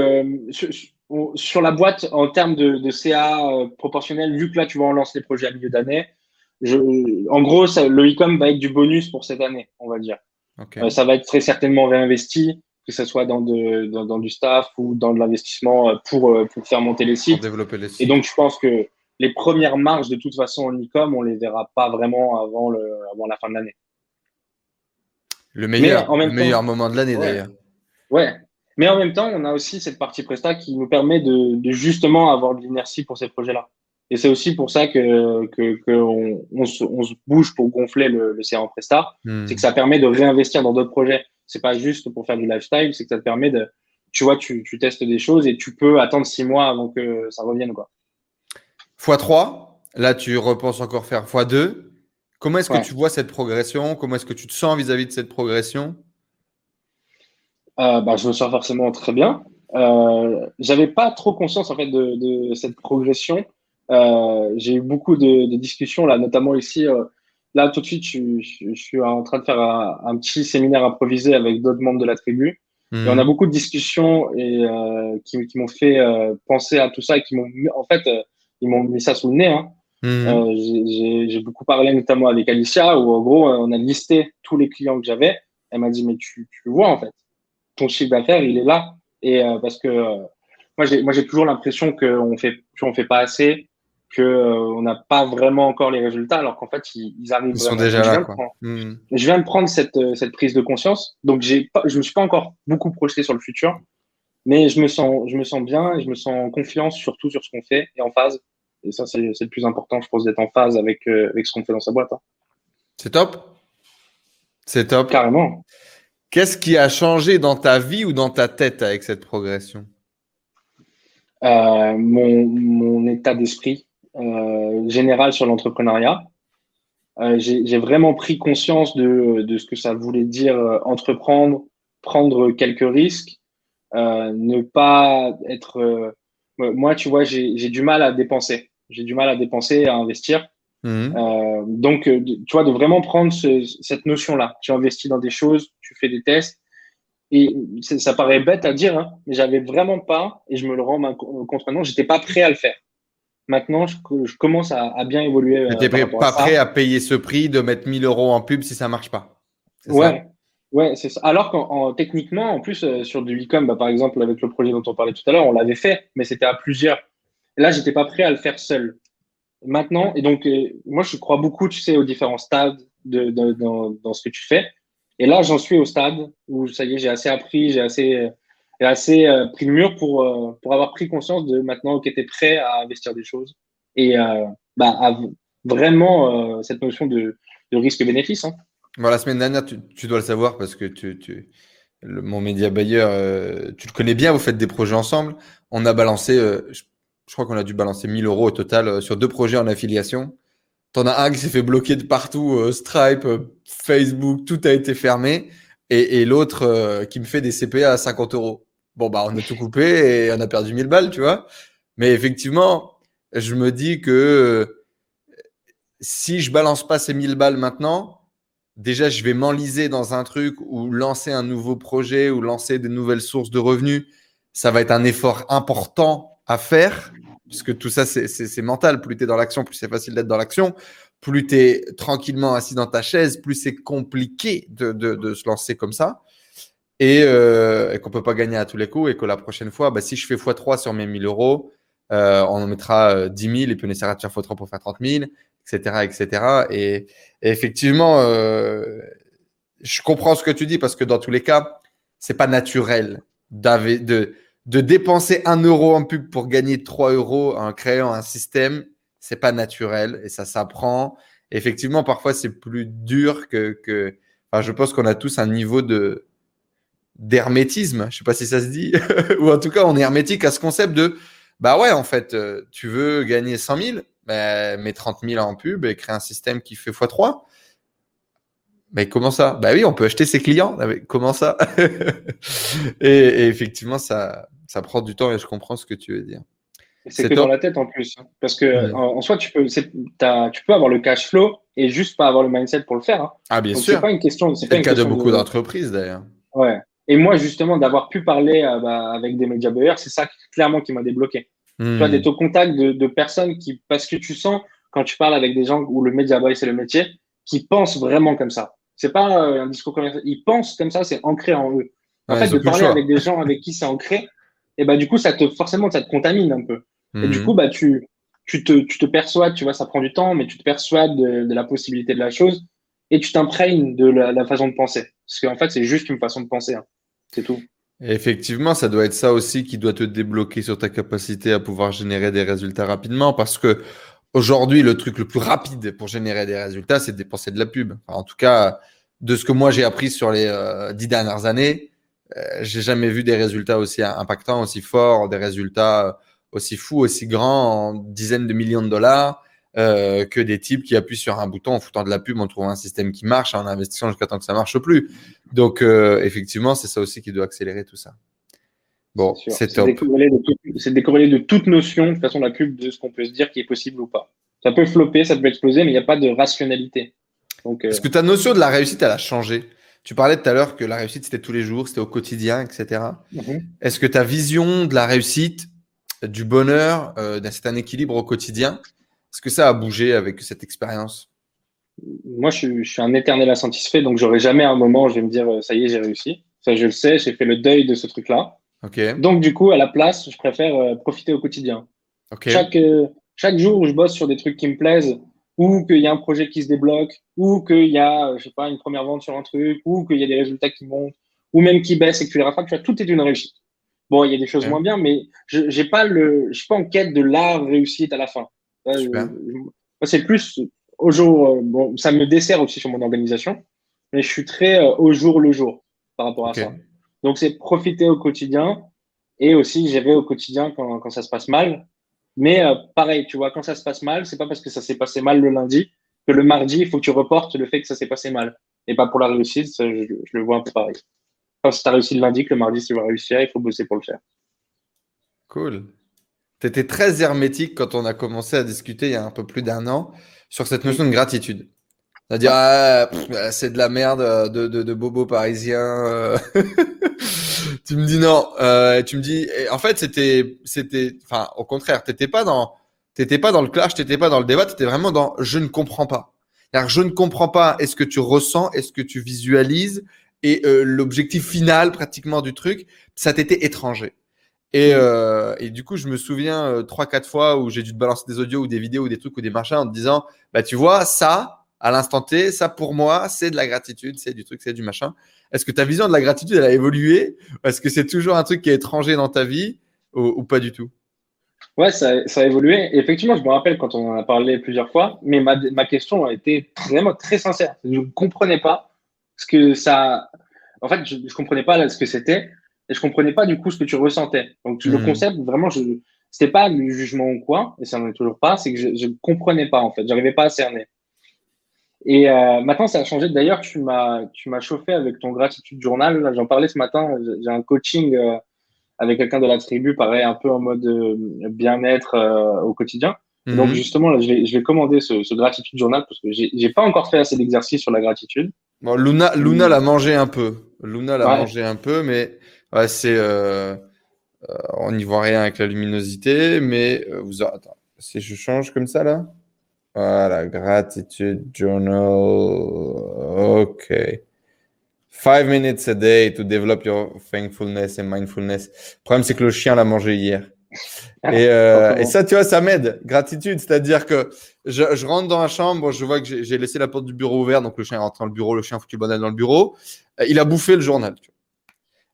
sur la boîte, en termes de, CA euh, proportionnel, vu que là, tu vas en lancer les projets à milieu d'année, en gros, le e-com va être du bonus pour cette année, on va dire. Euh, ça va être très certainement réinvesti, que ce soit dans, dans, du staff ou dans de l'investissement euh, pour, pour faire monter les sites. développer les sites. Et donc, je pense que les premières marges, de toute façon, en e-com, on les verra pas vraiment avant, le, avant la fin de l'année. Le meilleur, le meilleur moment de l'année, d'ailleurs. Ouais, mais en même temps, on a aussi cette partie Presta qui nous permet de, justement avoir de l'inertie pour ces projets-là. Et c'est aussi pour ça que, que, on, se, bouge pour gonfler le, le CA en Presta. Hmm. C'est que ça permet de réinvestir dans d'autres projets. C'est pas juste pour faire du lifestyle, c'est que ça te permet de, tu vois, tu, tu testes des choses et tu peux attendre six mois avant que ça revienne, quoi. x3, là, tu repenses encore faire x2. Comment est-ce que tu vois cette progression? Comment est-ce que tu te sens vis-à-vis -vis de cette progression? Euh, bah, je me sens forcément très bien. Euh, J'avais pas trop conscience en fait de, de cette progression. Euh, J'ai eu beaucoup de, de, discussions là, notamment ici. Euh, là, tout de suite, je, je, je, suis en train de faire un, un petit séminaire improvisé avec d'autres membres de la tribu. Et on a mhm. beaucoup de discussions et qui, qui m'ont fait penser à tout ça et qui m'ont, en fait, ils m'ont mis ça sous le nez. Hein. Mmh. J'ai beaucoup parlé notamment avec Alicia où en gros on a listé tous les clients que j'avais. Elle m'a dit mais tu, tu vois en fait ton chiffre d'affaires, il est là. Et euh, parce que euh, moi, j'ai, moi, j'ai toujours l'impression qu'on fait, qu'on fait pas assez, que euh, on n'a pas vraiment encore les résultats, alors qu'en fait, ils, arrivent. Ils sont déjà là. Hmm. Je viens de prendre cette, cette prise de conscience, donc j'ai pas, je me suis pas encore beaucoup projeté sur le futur. Mais je me sens, je me sens bien et je me sens en confiance surtout sur ce qu'on fait et en phase. Et ça, c'est le plus important, je pense, d'être en phase avec, euh, avec ce qu'on fait dans sa boîte. Hein. C'est top. C'est top. Carrément. Qu'est-ce qui a changé dans ta vie ou dans ta tête avec cette progression? Euh, mon, mon, état d'esprit euh, général sur l'entrepreneuriat. Euh, J'ai vraiment pris conscience de, de, ce que ça voulait dire entreprendre, prendre quelques risques, ne pas être. Moi, tu vois, j'ai du mal à dépenser. J'ai du mal à dépenser, à investir. Mmh. Euh, donc, tu vois, de vraiment prendre ce, cette notion-là. Tu investis dans des choses, tu fais des tests. Et ça paraît bête à dire, hein, mais j'avais vraiment pas, et je me le rends compte maintenant, j'étais pas prêt à le faire. Maintenant, je, je commence à, à, bien évoluer. Tu n'étais pas prêt à payer ce prix de mettre 1000 euros en pub si ça marche pas. Ouais, Ouais, c'est ça. Alors qu'en techniquement, en plus, euh, sur du e-com, bah, par exemple, avec le projet dont on parlait tout à l'heure, on l'avait fait, mais c'était à plusieurs. Là, j'étais pas prêt à le faire seul. Maintenant, et donc, euh, moi, je crois beaucoup, tu sais, aux différents stades de, dans, ce que tu fais. Et là, j'en suis au stade où, ça y est, j'ai assez appris, j'ai assez, assez euh, pris le mur pour, pour avoir pris conscience de maintenant que tu es prêt à investir des choses et bah, à vraiment cette notion de, risque-bénéfice. Hein la semaine dernière, tu, dois le savoir parce que tu, tu mon média Bayer, euh, tu le connais bien, vous faites des projets ensemble. On a balancé, euh, je, crois qu'on a dû balancer 1000 euros au total euh, sur deux projets en affiliation. T'en as un qui s'est fait bloquer de partout, Stripe, Facebook, tout a été fermé. Et, l'autre qui me fait des CPA à 50 euros. Bon, bah, on a tout coupé et on a perdu 1000 balles, tu vois. Mais effectivement, je me dis que si je balance pas ces 1000 balles maintenant, déjà, je vais m'enliser dans un truc ou lancer un nouveau projet ou lancer de nouvelles sources de revenus. Ça va être un effort important à faire, puisque tout ça, c'est mental. Plus tu es dans l'action, plus c'est facile d'être dans l'action. Plus tu es tranquillement assis dans ta chaise, plus c'est compliqué de, se lancer comme ça. Euh, et, qu'on ne peut pas gagner à tous les coups. Et que la prochaine fois, bah, si je fais x3 sur mes 1000 euros, euh, on en mettra 10 euh, 000 et puis on essaiera de faire x3 pour faire 30 000 etc., etc. Et, effectivement, euh, je comprends ce que tu dis parce que dans tous les cas, c'est pas naturel de, de dépenser un euro en pub pour gagner 3 euros en créant un système. C'est pas naturel et ça s'apprend. Effectivement, parfois c'est plus dur que, que enfin, je pense qu'on a tous un niveau de d'hermétisme. Je sais pas si ça se dit, ou en tout cas, on est hermétique à ce concept de bah ouais, en fait, euh, tu veux gagner 100 000, bah, mets 30 000 en pub et crée un système qui fait x3. Mais comment ça? Bah oui, on peut acheter ses clients. Ah, comment ça? Et, effectivement, ça, ça prend du temps et je comprends ce que tu veux dire. C'est que dans la tête en plus. Hein. Parce que en, soi, tu peux, tu peux avoir le cash flow et juste pas avoir le mindset pour le faire. Hein. Ah, bien sûr. C'est pas une question. C'est le cas de beaucoup d'entreprises d'ailleurs. Ouais. Et moi, justement, d'avoir pu parler euh, bah, avec des médias buyers, c'est ça clairement qui m'a débloqué. Tu vois, hmm. d'être au contact de, de, personnes qui, parce que tu sens, quand tu parles avec des gens où le média buy, c'est le métier, qui pensent vraiment comme ça. C'est pas euh, un discours commercial. Ils pensent comme ça, c'est ancré en eux. En fait, de parler avec des gens avec qui c'est ancré, et bah, du coup, ça te, forcément, ça te contamine un peu. Et du hmm. coup, bah, tu, tu te, tu te persuades, tu vois, ça prend du temps, mais tu te persuades de, de la possibilité de la chose et tu t'imprègnes de la, la, façon de penser. Parce qu'en fait, c'est juste une façon de penser. Hein. C'est tout. Effectivement, ça doit être ça aussi qui doit te débloquer sur ta capacité à pouvoir générer des résultats rapidement parce que aujourd'hui, le truc le plus rapide pour générer des résultats, c'est de dépenser de la pub. en tout cas, de ce que moi j'ai appris sur les euh, dix dernières années, euh, j'ai jamais vu des résultats aussi impactants, aussi forts, des résultats aussi fous, aussi grands en dizaines de millions de dollars euh, que des types qui appuient sur un bouton en foutant de la pub, en trouvant un système qui marche, en investissant jusqu'à temps que ça marche plus. Donc, euh, effectivement, c'est ça aussi qui doit accélérer tout ça. Bon, c'est top. C'est décorrélé de toute notion, de toute façon, la pub, de ce qu'on peut se dire qui est possible ou pas. Ça peut flopper, ça peut exploser, mais il n'y a pas de rationalité. Donc, euh, Est-ce que ta notion de la réussite, elle a changé Tu parlais tout à l'heure que la réussite, c'était tous les jours, c'était au quotidien, etc. Mhm. Est-ce que ta vision de la réussite, du bonheur, d'un certain équilibre au quotidien, est-ce que ça a bougé avec cette expérience? Moi, je suis, un éternel insatisfait, donc j'aurai jamais un moment où je vais me dire euh, ça y est, j'ai réussi. Ça, je le sais, j'ai fait le deuil de ce truc-là. Donc, du coup, à la place, je préfère euh, profiter au quotidien. Chaque, euh, chaque jour où je bosse sur des trucs qui me plaisent, ou qu'il y a un projet qui se débloque, ou qu'il y a, je sais pas, une première vente sur un truc, ou qu'il y a des résultats qui montent, ou même qui baissent et que tu les rattrapes, tu vois, tout est une réussite. Bon, il y a des choses moins bien, mais je j'ai pas le, je suis pas en quête de la réussite à la fin. C'est plus au jour. Bon, ça me dessert aussi sur mon organisation, mais je suis très au jour le jour par rapport à ça. Donc, c'est profiter au quotidien et aussi gérer au quotidien quand, quand ça se passe mal. Mais pareil, tu vois, quand ça se passe mal, c'est pas parce que ça s'est passé mal le lundi que le mardi, il faut que tu reportes le fait que ça s'est passé mal. Et pas pour la réussite, je, le vois un peu pareil. Quand si tu as réussi le lundi, que le mardi, tu vas réussir, il faut bosser pour le faire. Cool. Tu étais très hermétique quand on a commencé à discuter il y a un peu plus d'un an sur cette notion de gratitude. C'est-à-dire, ah, bah, c'est de la merde euh, de, de, de bobo parisien. Euh. tu me dis non. Euh, tu me dis, en fait, c'était, c'était, enfin, au contraire, t'étais pas dans, t'étais pas dans le clash, t'étais pas dans le débat, t'étais vraiment dans je ne comprends pas. Alors, je ne comprends pas. Est-ce que tu ressens, est-ce que tu visualises et l'objectif final pratiquement du truc, ça t'était étranger. Et, euh, et, du coup, je me souviens trois, quatre fois où j'ai dû te balancer des audios ou des vidéos ou des trucs ou des machins en te disant, bah tu vois, ça, à l'instant T, ça pour moi, c'est de la gratitude, c'est du truc, c'est du machin. Est-ce que ta vision de la gratitude, elle a évolué? Est-ce que c'est toujours un truc qui est étranger dans ta vie ou, pas du tout? Ouais, ça, ça, a évolué. effectivement, je me rappelle quand on en a parlé plusieurs fois, mais ma, ma question a été vraiment très sincère. Je ne comprenais pas ce que ça. En fait, je ne comprenais pas ce que c'était et je comprenais pas du coup ce que tu ressentais. Donc, le hmm. concept, vraiment, je c'était pas le jugement ou quoi, et ça n'en est toujours pas, c'est que je ne comprenais pas en fait, j'arrivais pas à cerner. Et euh, maintenant, ça a changé. D'ailleurs, tu m'as, tu m'as chauffé avec ton gratitude journal. J'en parlais ce matin. J'ai un coaching euh, avec quelqu'un de la tribu, pareil, un peu en mode euh, bien-être au quotidien. Mhm. Donc, justement, là, je vais, je vais commander ce, ce gratitude journal parce que j'ai, j'ai pas encore fait assez d'exercices sur la gratitude. Bon, Luna, Luna l'a mangé un peu. Luna l'a mangé un peu, mais ouais, c'est, on n'y voit rien avec la luminosité, mais vous, attends, si je change comme ça là? Voilà, gratitude journal. OK. Five minutes a day to develop your thankfulness and mindfulness. Le problème, c'est que le chien l'a mangé hier. Ah, et, euh, et, ça, tu vois, ça m'aide. Gratitude, c'est-à-dire que je, je, rentre dans la chambre, je vois que j'ai laissé la porte du bureau ouverte, donc le chien rentre dans le bureau, le chien foutu le bonnet dans le bureau. Euh, il a bouffé le journal. Tu vois.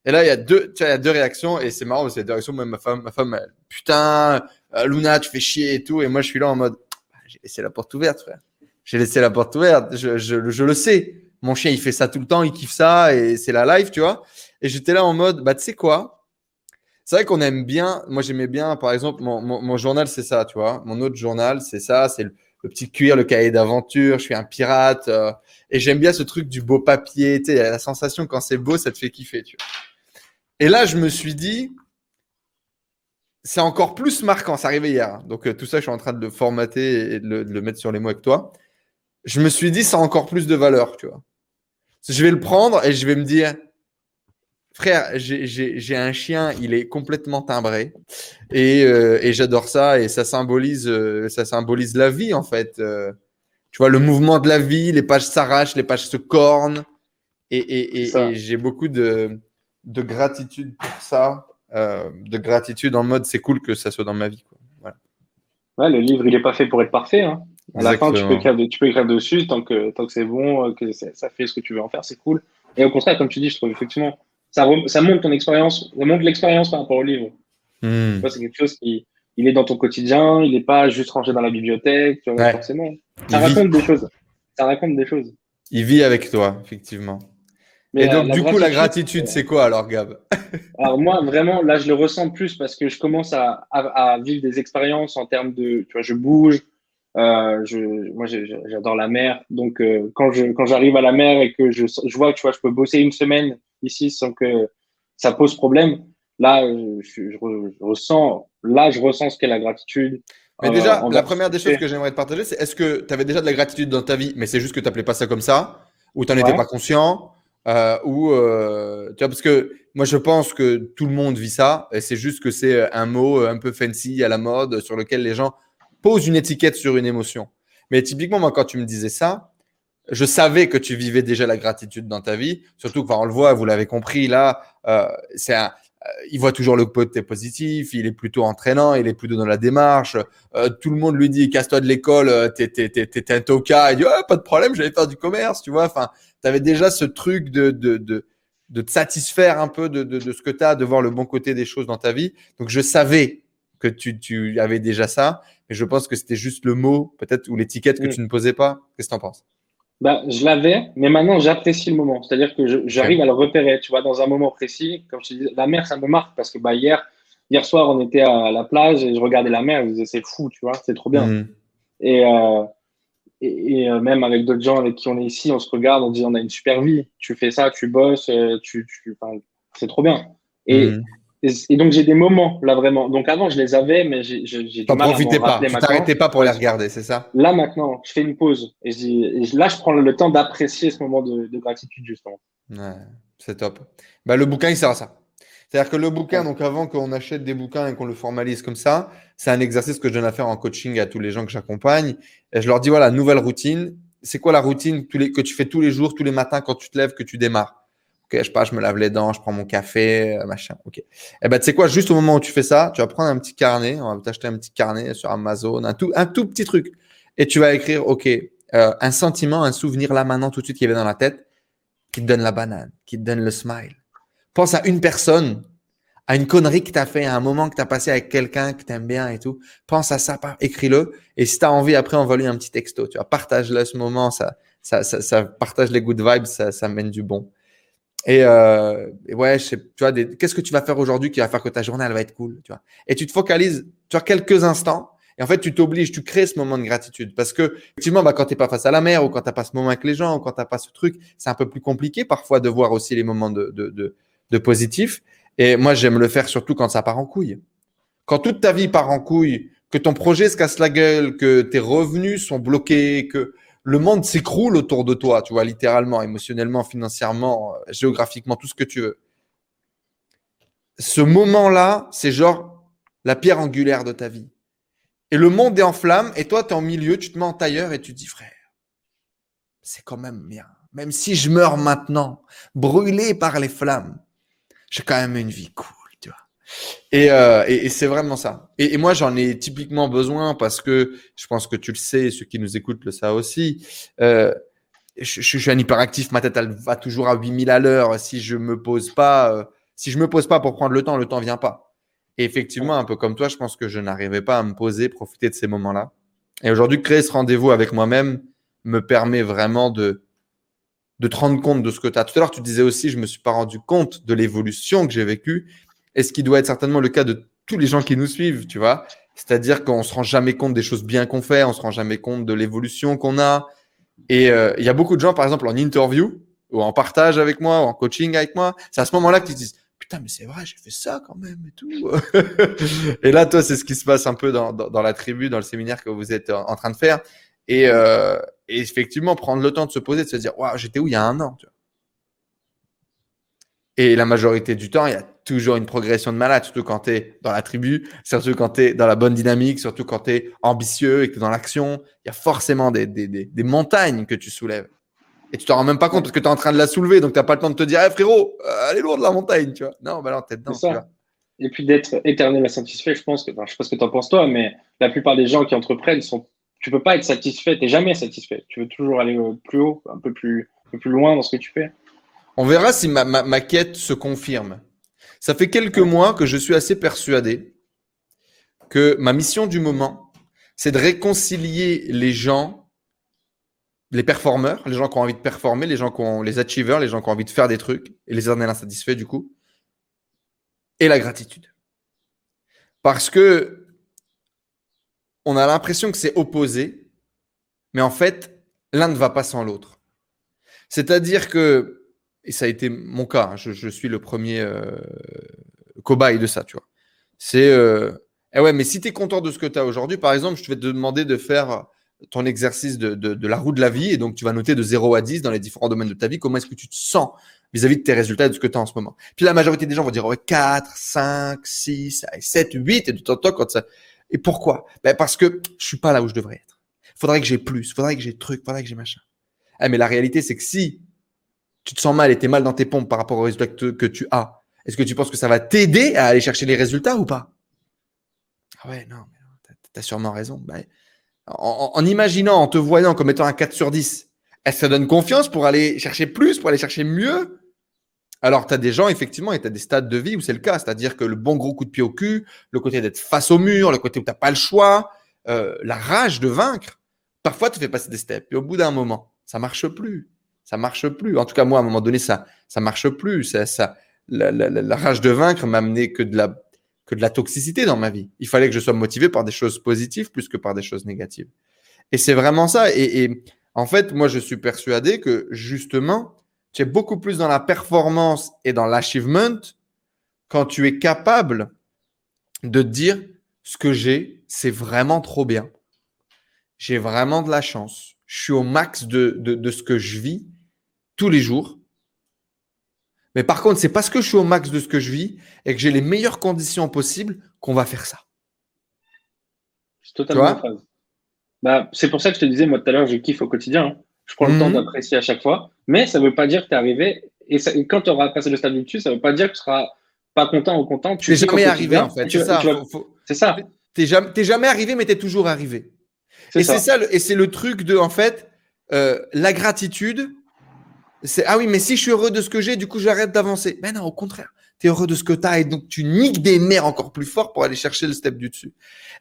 Et là, il y a deux, tu vois, il y a deux réactions, et c'est marrant, a deux réactions. Même ma femme, ma femme, elle, putain, euh, Luna, tu fais chier et tout. Et moi, je suis là en mode, j'ai laissé la porte ouverte, frère. J'ai laissé la porte ouverte. Je, le sais. Mon chien, il fait ça tout le temps, il kiffe ça et c'est la life, tu vois. Et j'étais là en mode, bah, tu sais quoi? C'est vrai qu'on aime bien. Moi, j'aimais bien, par exemple, mon journal, c'est ça, tu vois. Mon autre journal, c'est ça. C'est le, petit cuir, le cahier d'aventure. Je suis un pirate. Euh, et j'aime bien ce truc du beau papier. Tu sais, la sensation quand c'est beau, ça te fait kiffer, tu vois. Et là, je me suis dit, c'est encore plus marquant. Ça arrivait hier. Hein. Donc, euh, tout ça, je suis en train de le formater et de le, mettre sur les mots avec toi. Je me suis dit, ça a encore plus de valeur, tu vois. Je vais le prendre et je vais me dire, frère, j'ai un chien, il est complètement timbré et, euh, et j'adore ça et ça symbolise, euh, ça symbolise la vie en fait. tu vois, le mouvement de la vie, les pages s'arrachent, les pages se cornent et, et, et j'ai beaucoup de, de gratitude pour ça. Euh, de gratitude en mode c'est cool que ça soit dans ma vie. Quoi. Ouais, le livre, il n'est pas fait pour être parfait. Hein. À la fin, tu peux, écrire, tu peux écrire dessus tant que, tant que c'est bon, euh, que ça fait ce que tu veux en faire, c'est cool. Et au contraire, comme tu dis, je trouve effectivement, ça, ça montre ton expérience, ça montre l'expérience par rapport au livre. Hmm. C'est quelque chose qui il est dans ton quotidien, il n'est pas juste rangé dans la bibliothèque, forcément. Ça raconte des choses. Ça raconte des choses. Il vit avec toi, effectivement et donc, du coup, la gratitude, c'est quoi alors, Gab? Alors, moi, vraiment, là, je le ressens plus parce que je commence à, à, vivre des expériences en termes de, tu vois, je bouge. Euh, je, moi, j'adore la mer. Donc, euh, quand je quand j'arrive à la mer et que je, je vois, tu vois, je peux bosser une semaine ici sans que ça pose problème. Là, je, je, ressens, là, je ressens ce qu'est la gratitude. Mais déjà, la première des choses que j'aimerais te partager, c'est est-ce que tu avais déjà de la gratitude dans ta vie, mais c'est juste que tu n'appelais pas ça comme ça, ou tu n'en étais pas conscient, euh, ou euh, tu vois, parce que moi je pense que tout le monde vit ça, et c'est juste que c'est un mot un peu fancy à la mode sur lequel les gens posent une étiquette sur une émotion. Mais typiquement, moi, quand tu me disais ça, je savais que tu vivais déjà la gratitude dans ta vie, surtout qu'on le voit, vous l'avez compris là, euh, c'est un, euh, il voit toujours le côté positif, il est plutôt entraînant, il est plutôt dans la démarche. Euh, tout le monde lui dit casse-toi de l'école, euh, t'es, t'es, t'es, t'es un toca. Il dit pas de problème, j'allais faire du commerce, tu vois. Enfin, tu avais déjà ce truc de, de, de de te satisfaire un peu de, de, de ce que tu as, de voir le bon côté des choses dans ta vie. Donc, je savais que tu, tu avais déjà ça, mais je pense que c'était juste le mot, peut-être, ou l'étiquette que Mm. tu ne posais pas. Qu'est-ce que tu en penses? Bah, je l'avais, mais maintenant j'apprécie le moment. C'est-à-dire que j'arrive à le repérer, tu vois, dans un moment précis. Comme je te dis, la mer, ça me marque parce que bah, hier, hier soir, on était à la plage et je regardais la mer et je disais, c'est fou, tu vois, c'est trop bien. Mm. Et, euh, et, et, euh, même avec d'autres gens avec qui on est ici, on se regarde, on dit, on a une super vie. Tu fais ça, tu bosses, euh, tu, tu, c'est trop bien. Et, Mm. Et, et donc j'ai des moments là vraiment. Donc avant, je les avais, mais j'ai du T'en mal profitais pas, tu t'arrêtais pas pour les regarder, c'est ça? Là maintenant, je fais une pause et, là, je prends le temps d'apprécier ce moment de, de gratitude justement. Ouais, c'est top. Bah, le bouquin, il sert à ça. C'est-à-dire que le bouquin, donc avant qu'on achète des bouquins et qu'on le formalise comme ça, c'est un exercice que je donne à faire en coaching à tous les gens que j'accompagne. Et je leur dis, voilà, nouvelle routine. C'est quoi la routine que tu fais tous les jours, tous les matins quand tu te lèves, que tu démarres? Ok, je sais pas, je me lave les dents, je prends mon café, euh, machin. Ok. Et ben, tu sais quoi, juste au moment où tu fais ça, tu vas prendre un petit carnet, on va t'acheter un petit carnet sur Amazon, un tout, un tout petit truc. Et tu vas écrire, ok, euh, un sentiment, un souvenir là maintenant, tout de suite qui avait dans la tête, qui te donne la banane, qui te donne le smile. Pense à une personne, à une connerie que tu as fait, à un moment que tu as passé avec quelqu'un que tu aimes bien et tout. Pense à ça, écris-le. Et si tu as envie, après, envoie-lui un petit texto. Tu vois, partage-le ce moment, ça, ça, ça, ça partage les good vibes, ça, ça mène du bon. Et, euh, ouais, je sais, tu vois, qu'est-ce que tu vas faire aujourd'hui qui va faire que ta journée, elle va être cool, tu vois. Et tu te focalises, tu vois, quelques instants. Et en fait, tu t'obliges, tu crées ce moment de gratitude. Parce que, effectivement, bah, quand tu n'es pas face à la mer ou quand tu n'as pas ce moment avec les gens ou quand tu n'as pas ce truc, c'est un peu plus compliqué parfois de voir aussi les moments de, de, de, de positif. Et moi, j'aime le faire surtout quand ça part en couille. Quand toute ta vie part en couille, que ton projet se casse la gueule, que tes revenus sont bloqués, que le monde s'écroule autour de toi, tu vois, littéralement, émotionnellement, financièrement, euh, géographiquement, tout ce que tu veux. Ce moment-là, c'est genre la pierre angulaire de ta vie. Et le monde est en flammes, et toi, tu es en milieu, tu te mets en tailleur et tu te dis, frère, c'est quand même bien. Même si je meurs maintenant, brûlé par les flammes, j'ai quand même une vie cool. Et, euh, et, et c'est vraiment ça. Et, et moi, j'en ai typiquement besoin parce que je pense que tu le sais, ceux qui nous écoutent le savent aussi. Euh, je, je suis un hyperactif, ma tête elle va toujours à 8000 à l'heure. Si je me pose pas, euh, si je me pose pas pour prendre le temps, le temps vient pas. Et effectivement, un peu comme toi, je pense que je n'arrivais pas à me poser, profiter de ces moments-là. Et aujourd'hui, créer ce rendez-vous avec moi-même me permet vraiment de, de te rendre compte de ce que tu as. Tout à l'heure, tu disais aussi, je me suis pas rendu compte de l'évolution que j'ai vécue. Et ce qui doit être certainement le cas de tous les gens qui nous suivent, tu vois. C'est-à-dire qu'on se rend jamais compte des choses bien qu'on fait, on se rend jamais compte de l'évolution qu'on a. Et euh, il y a beaucoup de gens, par exemple, en interview ou en partage avec moi, ou en coaching avec moi, c'est à ce moment-là qu'ils se disent Putain, mais c'est vrai, j'ai fait ça quand même et tout. et là, toi, c'est ce qui se passe un peu dans, dans, la tribu, dans le séminaire que vous êtes en train de faire. Et, euh, et effectivement, prendre le temps de se poser, de se dire Waouh, j'étais où il y a un an tu vois. Et la majorité du temps, il y a toujours une progression de malade, surtout quand tu es dans la tribu, surtout quand tu es dans la bonne dynamique, surtout quand tu es ambitieux et que dans l'action, il y a forcément des, des, des, des, montagnes que tu soulèves. Et tu t'en rends même pas compte parce que tu es en train de la soulever, donc tu n'as pas le temps de te dire, hey, frérot, euh, elle est lourde la montagne, tu vois. Non, bah non, t'es dedans. Et puis d'être éternellement satisfait, je pense que, enfin, je sais pas ce que tu en penses toi, mais la plupart des gens qui entreprennent sont, tu peux pas être satisfait, tu jamais satisfait. Tu veux toujours aller plus haut, un peu plus, un peu plus loin dans ce que tu fais. On verra si ma, ma, ma quête se confirme. Ça fait quelques mois que je suis assez persuadé que ma mission du moment, c'est de réconcilier les gens, les performeurs, les gens qui ont envie de performer, les gens qui ont les achievers, les gens qui ont envie de faire des trucs, et les éternels insatisfaits du coup, et la gratitude. Parce que on a l'impression que c'est opposé, mais en fait, l'un ne va pas sans l'autre. C'est-à-dire que et ça a été mon cas, hein, je, suis le premier euh, cobaye de ça, tu vois. C'est, euh, eh ouais, mais si tu es content de ce que tu as aujourd'hui, par exemple, je vais te demander de faire ton exercice de, de, la roue de la vie, et donc tu vas noter de 0 à 10 dans les différents domaines de ta vie, comment est-ce que tu te sens vis-à-vis -vis de tes résultats et de ce que tu as en ce moment? Puis la majorité des gens vont dire ouais, 4, 5, 6, 7, 8, et de temps en temps, quand ça... Et pourquoi? Ben Parce que je suis pas là où je devrais être. Faudrait que j'ai plus, faudrait que j'ai truc, faudrait que j'ai machin. Ah, mais la réalité, c'est que si tu te sens mal et tu es mal dans tes pompes par rapport aux résultats que, tu as, est-ce que tu penses que ça va t'aider à aller chercher les résultats ou pas? Ah ouais, non, tu as sûrement raison. Ben, en, imaginant, en te voyant comme étant un 4 sur 10, est-ce que ça donne confiance pour aller chercher plus, pour aller chercher mieux? Alors, tu as des gens, effectivement, et tu as des stades de vie où c'est le cas. C'est-à-dire que le bon gros coup de pied au cul, le côté d'être face au mur, le côté où tu n'as pas le choix, euh, la rage de vaincre, parfois tu fais passer des steps. Et au bout d'un moment, ça marche plus. Ça marche plus. En tout cas, moi, à un moment donné, ça ça marche plus. Ça, la, rage de vaincre m'a amené que de la que de la toxicité dans ma vie. Il fallait que je sois motivé par des choses positives plus que par des choses négatives. Et c'est vraiment ça. Et, en fait, moi, je suis persuadé que justement, tu es beaucoup plus dans la performance et dans l'achievement quand tu es capable de dire ce que j'ai, c'est vraiment trop bien. J'ai vraiment de la chance. Je suis au max de, de ce que je vis tous les jours. Mais par contre, c'est parce que je suis au max de ce que je vis et que j'ai les meilleures conditions possibles qu'on va faire ça. C'est totalement phrase. Bah, c'est pour ça que je te disais, moi tout à l'heure, je kiffe au quotidien. Hein. Je prends le temps mhm. d'apprécier à chaque fois. Mais ça ne veut pas dire que tu es arrivé. Et, quand tu auras passé le stade du dessus, ça ne veut pas dire que tu seras pas content ou content. Tu n'es jamais arrivé, en fait. C'est ça. C'est ça. Tu n'es jamais, jamais, arrivé, mais tu es toujours arrivé. Et c'est ça. et c'est le truc de, en fait, euh, la gratitude, ah oui, mais si je suis heureux de ce que j'ai, du coup j'arrête d'avancer. Mais non, au contraire, tu es heureux de ce que tu as et donc tu niques des mers encore plus fort pour aller chercher le step du dessus.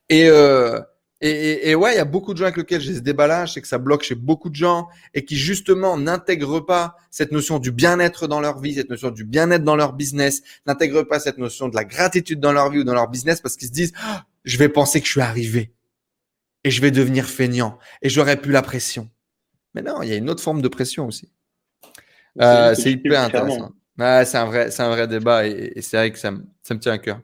Et, euh, et, et, ouais, il y a beaucoup de gens avec lesquels j'ai ce déballage et que ça bloque chez beaucoup de gens et qui justement n'intègrent pas cette notion du bien-être dans leur vie, cette notion du bien-être dans leur business, n'intègrent pas cette notion de la gratitude dans leur vie ou dans leur business parce qu'ils se disent ah, je vais penser que je suis arrivé et je vais devenir feignant et j'aurai plus la pression. Mais non, il y a une autre forme de pression aussi. Euh, c'est hyper intéressant. c'est un vrai, un vrai débat et, c'est vrai que ça, ça me tient à cœur.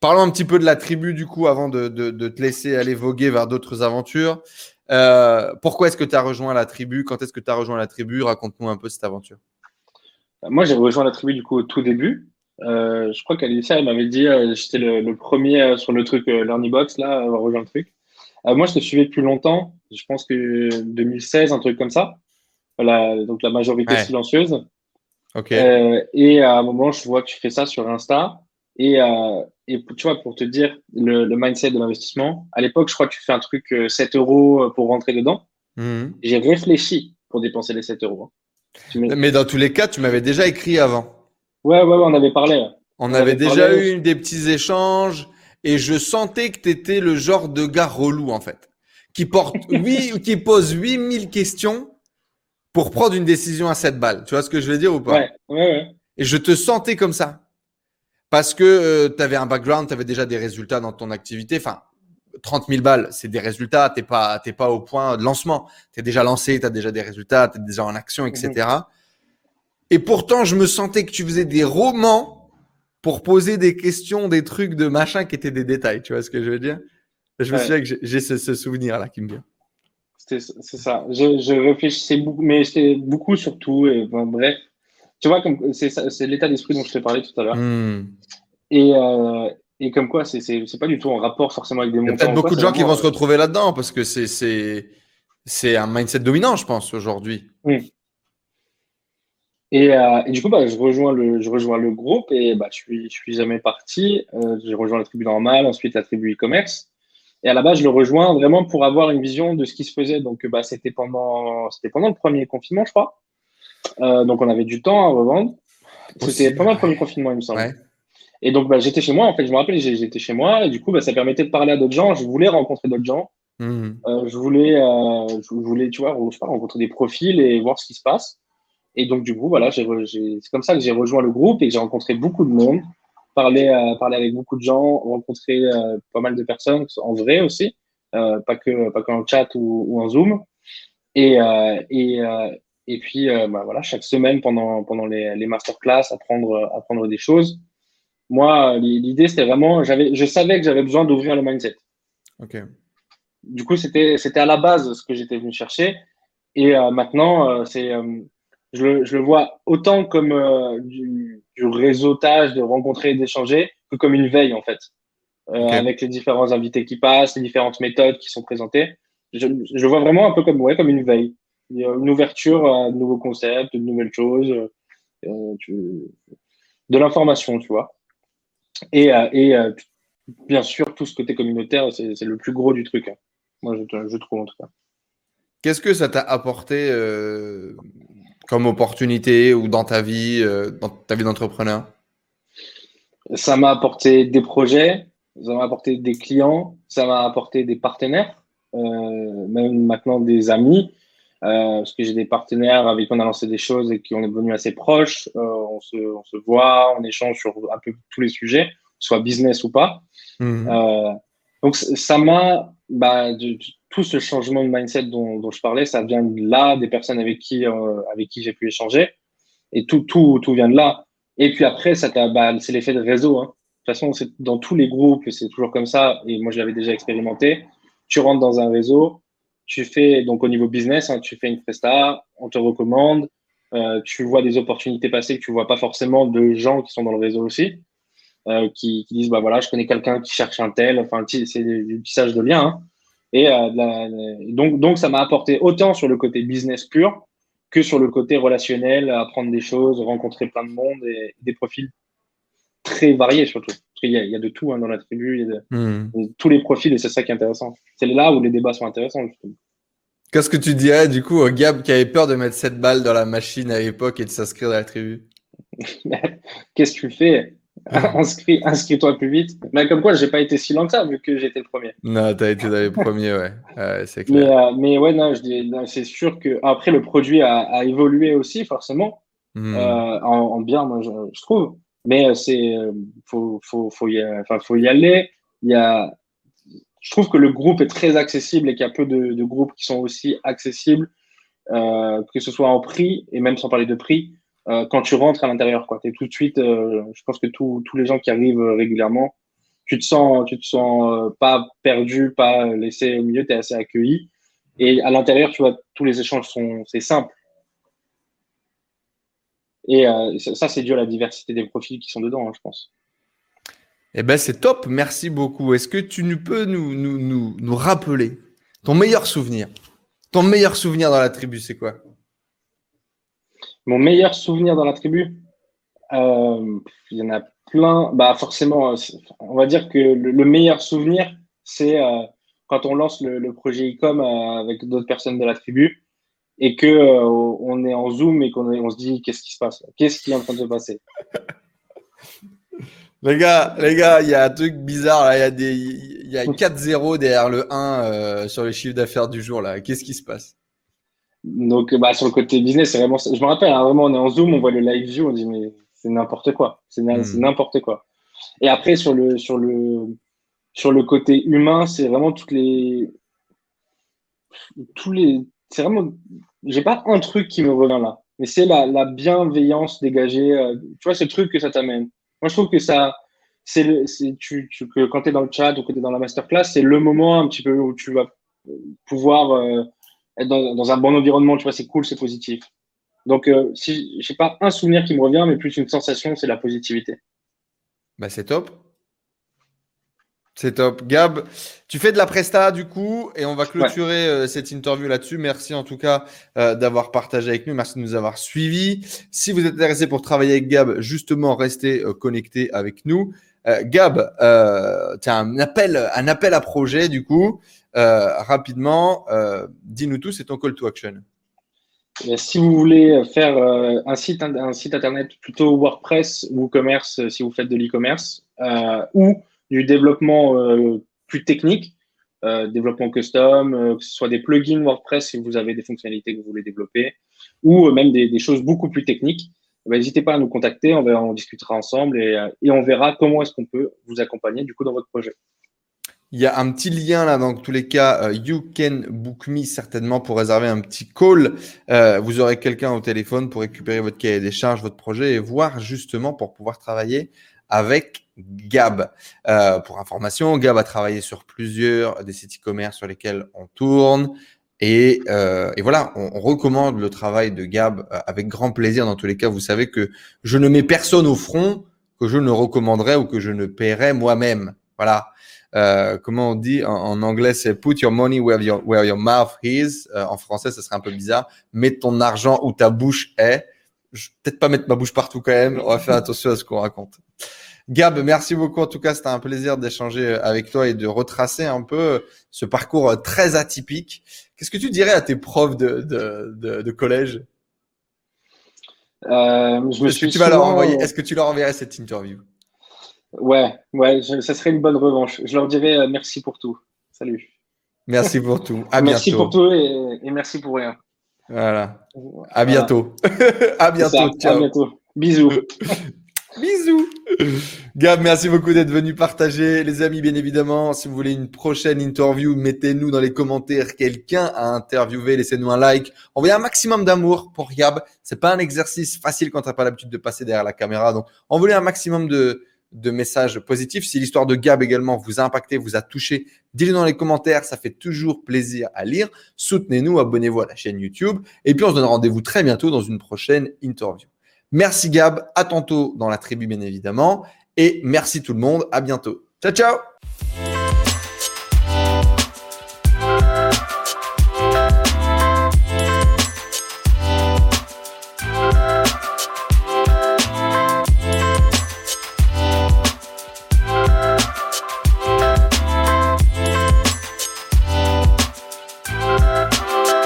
Parlons un petit peu de la tribu du coup avant de, de, te laisser aller voguer vers d'autres aventures. Euh, pourquoi est-ce que tu as rejoint la tribu? Quand est-ce que tu as rejoint la tribu? Raconte-nous un peu cette aventure. Moi, j'ai rejoint la tribu du coup au tout début. Euh, je crois qu'Alicia, elle m'avait dit, j'étais le, premier sur le truc Box là, avoir rejoint le truc. moi, je te suivais depuis longtemps. Je pense que 2016, un truc comme ça donc la majorité silencieuse. Ok. Euh, et à un moment, je vois que tu fais ça sur Insta. Et, euh, et tu vois, pour te dire le, le mindset de l'investissement, à l'époque, je crois que tu fais un truc 7 euh, euros pour rentrer dedans. Mhm. J'ai réfléchi pour dépenser les 7 euros. Hein. Mais dans tous les cas, tu m'avais déjà écrit avant. Ouais, ouais, ouais on avait parlé. On, avait, déjà eu des petits échanges et je sentais que tu étais le genre de gars relou en fait, qui porte oui, qui pose 8000 questions pour prendre une décision à 7 balles. Tu vois ce que je veux dire ou pas? Ouais, ouais, Et je te sentais comme ça. Parce que euh, tu avais un background, tu avais déjà des résultats dans ton activité. Enfin, 30 000 balles, c'est des résultats. Tu n'es pas, pas au point de lancement. Tu es déjà lancé, tu as déjà des résultats, tu es déjà en action, etc. Et pourtant, je me sentais que tu faisais des romans pour poser des questions, des trucs de machin qui étaient des détails. Tu vois ce que je veux dire? Je me souviens que j'ai ce, ce souvenir-là qui me vient. C'est ça. Je, je, réfléchissais beaucoup, mais c'était beaucoup surtout. Et, bref, tu vois, c'est l'état d'esprit dont je t'ai parlé tout à l'heure. Hmm. Et, euh, et comme quoi, c'est pas du tout en rapport forcément avec des montants. Il y a peut-être beaucoup de gens qui vont se retrouver là-dedans parce que c'est un mindset dominant, je pense, aujourd'hui. Et, euh, et, du coup, bah, je, rejoins le, je rejoins le groupe et bah, je suis, je suis jamais parti. Euh, j'ai rejoint la tribu normale, ensuite la tribu e-commerce. Et à la base, je le rejoins vraiment pour avoir une vision de ce qui se faisait. Donc, bah, c'était pendant, c'était pendant le premier confinement, je crois. Euh, donc, on avait du temps à revendre. C'était pendant le premier confinement, il me semble. Et donc, bah, j'étais chez moi. En fait, je me rappelle, j'étais chez moi. Et du coup, bah, ça permettait de parler à d'autres gens. Je voulais rencontrer d'autres gens. Mmh. Euh, je voulais, euh, je voulais, tu vois, je sais pas, rencontrer des profils et voir ce qui se passe. Et donc, du coup, voilà, c'est comme ça que j'ai rejoint le groupe et que j'ai rencontré beaucoup de monde parler, euh, parler avec beaucoup de gens, rencontrer euh, pas mal de personnes en vrai aussi, euh, pas que pas qu'en chat ou, en Zoom. Et, et, et puis bah, voilà, chaque semaine pendant, pendant les, les masterclass, apprendre, apprendre des choses. Moi, l'idée, c'était vraiment, je savais que j'avais besoin d'ouvrir le mindset. Ok. Du coup, c'était, à la base ce que j'étais venu chercher. Et maintenant, c'est, je le, je, le, vois autant comme du, du réseautage, de rencontrer et d'échanger, que comme une veille en fait, euh, avec les différents invités qui passent, les différentes méthodes qui sont présentées. Je, je vois vraiment un peu comme ouais, comme une veille, une ouverture à de nouveaux concepts, de nouvelles choses, euh, tu, de l'information, tu vois. Et, euh, et euh, bien sûr, tout ce côté communautaire, c'est le plus gros du truc. Hein. Moi, je, je, trouve en tout cas. Qu'est-ce que ça t'a apporté comme opportunité ou dans ta vie, euh, dans ta vie d'entrepreneur? Ça m'a apporté des projets, ça m'a apporté des clients, ça m'a apporté des partenaires, euh, même maintenant des amis. Euh, parce que j'ai des partenaires avec qui on a lancé des choses et qui on est devenu assez proches. Euh, on, se, on, se, voit, on échange sur un peu tous les sujets, soit business ou pas. Mmh. Donc ça m'a, bah, tout ce changement de mindset dont, je parlais, ça vient de là, des personnes avec qui, euh, qui j'ai pu échanger. Et tout, tout, tout vient de là. Et puis après, bah, c'est l'effet de réseau. Hein. De toute façon, dans tous les groupes, c'est toujours comme ça. Et moi, je l'avais déjà expérimenté. Tu rentres dans un réseau, tu fais, donc au niveau business, hein, tu fais une presta, on te recommande, euh, tu vois des opportunités passer que tu vois pas forcément de gens qui sont dans le réseau aussi, euh, qui, qui, disent, bah voilà, je connais quelqu'un qui cherche un tel, enfin, c'est du tissage de liens. Hein. Et euh, la, donc, donc, ça m'a apporté autant sur le côté business pur que sur le côté relationnel, apprendre des choses, rencontrer plein de monde et des profils très variés surtout. Parce qu'il y, y, a de tout hein, dans la tribu, il y a de, mmh. de, tous les profils et c'est ça qui est intéressant. C'est là où les débats sont intéressants. Qu'est-ce que tu dirais du coup au Gab qui avait peur de mettre cette balle dans la machine à l'époque et de s'inscrire dans la tribu? Qu'est-ce que tu fais? Inscris, inscris-toi plus vite. Mais comme quoi, j'ai pas été si lent que ça vu que j'étais le premier. Non, tu as été dans les premiers, ouais. c'est clair. Mais, euh, mais, ouais, non, c'est sûr que après le produit a, a évolué aussi forcément mmh. euh, en, en, bien, moi je, je trouve. Mais euh, c'est euh, faut, faut, faut, y, enfin, faut y aller. Il y a, je trouve que le groupe est très accessible et qu'il y a peu de, de, groupes qui sont aussi accessibles, euh, que ce soit en prix et même sans parler de prix, euh, quand tu rentres à l'intérieur. Quoi. Es tout de suite, euh, je pense que tous les gens qui arrivent régulièrement, tu te sens, tu te sens pas perdu, pas laissé au milieu, tu es assez accueilli. Et à l'intérieur, tu vois, tous les échanges sont, c'est simple. Et euh, ça, c'est dû à la diversité des profils qui sont dedans, hein, je pense. Eh ben, c'est top. Merci beaucoup. Est-ce que tu peux nous, nous, nous, rappeler ton meilleur souvenir? Ton meilleur souvenir dans la tribu, c'est quoi? Mon meilleur souvenir dans la tribu euh, Il y en a plein. Bah, forcément, euh, on va dire que le, meilleur souvenir, c'est euh, quand on lance le, le projet e-com euh, avec d'autres personnes de la tribu et que on est en zoom et qu'on on se dit qu'est-ce qui se passe? Qu'est-ce qui est en train de se passer? Les gars, les gars, il y a un truc bizarre là. Il y a des, il y a 4-0 derrière le 1 euh, sur les chiffres d'affaires du jour là. Qu'est-ce qui se passe? Donc, bah, sur le côté business, c'est vraiment. Je me rappelle, hein, vraiment, on est en zoom, on voit le live view, on dit mais c'est n'importe quoi. C'est hmm. n'importe quoi. Et après sur le sur le sur le côté humain, c'est vraiment toutes les tous les c'est vraiment, j'ai pas un truc qui me revient là, mais c'est la, la, bienveillance dégagée. Euh, tu vois, ce truc que ça t'amène. Moi, je trouve que ça, c'est, tu, tu, que quand tu es dans le chat ou que tu es dans la masterclass, c'est le moment un petit peu où tu vas pouvoir euh, être dans, dans, un bon environnement. Tu vois, c'est cool, c'est positif. Donc, euh, si j'ai pas un souvenir qui me revient, mais plus une sensation, c'est la positivité. Bah, c'est top. C'est top. Gab, tu fais de la presta du coup et on va clôturer euh, cette interview là-dessus. Merci en tout cas euh, d'avoir partagé avec nous. Merci de nous avoir suivis. Si vous êtes intéressé pour travailler avec Gab, justement, restez euh, connectés avec nous. Gab, tu as un appel, un appel à projet du coup. Rapidement, dis-nous tout, c'est ton call to action. si vous voulez faire un site, un site internet plutôt WordPress ou commerce, si vous faites de l'e-commerce, ou du développement euh, plus technique, euh, développement custom, euh, que ce soit des plugins WordPress si vous avez des fonctionnalités que vous voulez développer, ou même des, choses beaucoup plus techniques. Eh n'hésitez pas à nous contacter, on discutera ensemble et, et on verra comment est-ce qu'on peut vous accompagner du coup dans votre projet. Il y a un petit lien là dans tous les cas. you can book me certainement pour réserver un petit call. Euh, vous aurez quelqu'un au téléphone pour récupérer votre cahier des charges, votre projet et voir justement pour pouvoir travailler avec Gab. Euh, pour information, Gab a travaillé sur plusieurs des sites e-commerce sur lesquels on tourne. Et, euh, et voilà, on, on, recommande le travail de Gab euh, avec grand plaisir. Dans tous les cas, vous savez que je ne mets personne au front que je ne recommanderais ou que je ne paierais moi-même. Voilà. Euh, comment on dit en, en anglais, c'est put your money where your, where your mouth is. Euh, en français, ça serait un peu bizarre. Mets ton argent où ta bouche est. Je peut-être pas mettre ma bouche partout quand même. On va faire attention à ce qu'on raconte. Gab, merci beaucoup. En tout cas, c'était un plaisir d'échanger avec toi et de retracer un peu ce parcours très atypique. Qu'est-ce que tu dirais à tes profs de, de, de, de collège? Euh, je me Est-ce que tu vas leur envoyer Est-ce que tu leur enverrais cette interview? Ouais, ouais, je- ça serait une bonne revanche. Je leur dirais euh, merci pour tout. Salut. Merci pour tout. À merci bientôt. pour tout et, et merci pour rien. Voilà. À bientôt. à ça. bientôt. À bientôt. Bisous. Bisous. Gab, merci beaucoup d'être venu partager. Les amis, bien évidemment, si vous voulez une prochaine interview, mettez-nous dans les commentaires quelqu'un à interviewer. Laissez-nous un like. Envoyez un maximum d'amour pour Gab. C'est pas un exercice facile quand t'as pas l'habitude de passer derrière la caméra. Donc, envoyez un maximum de, de messages positifs. Si l'histoire de Gab également vous a impacté, vous a touché, dites-le dans les commentaires. Ça fait toujours plaisir à lire. Soutenez-nous, abonnez-vous à la chaîne YouTube. Et puis, on se donne rendez-vous très bientôt dans une prochaine interview. Merci Gab, à tantôt dans la tribu bien évidemment. Et merci tout le monde, à bientôt. Ciao ciao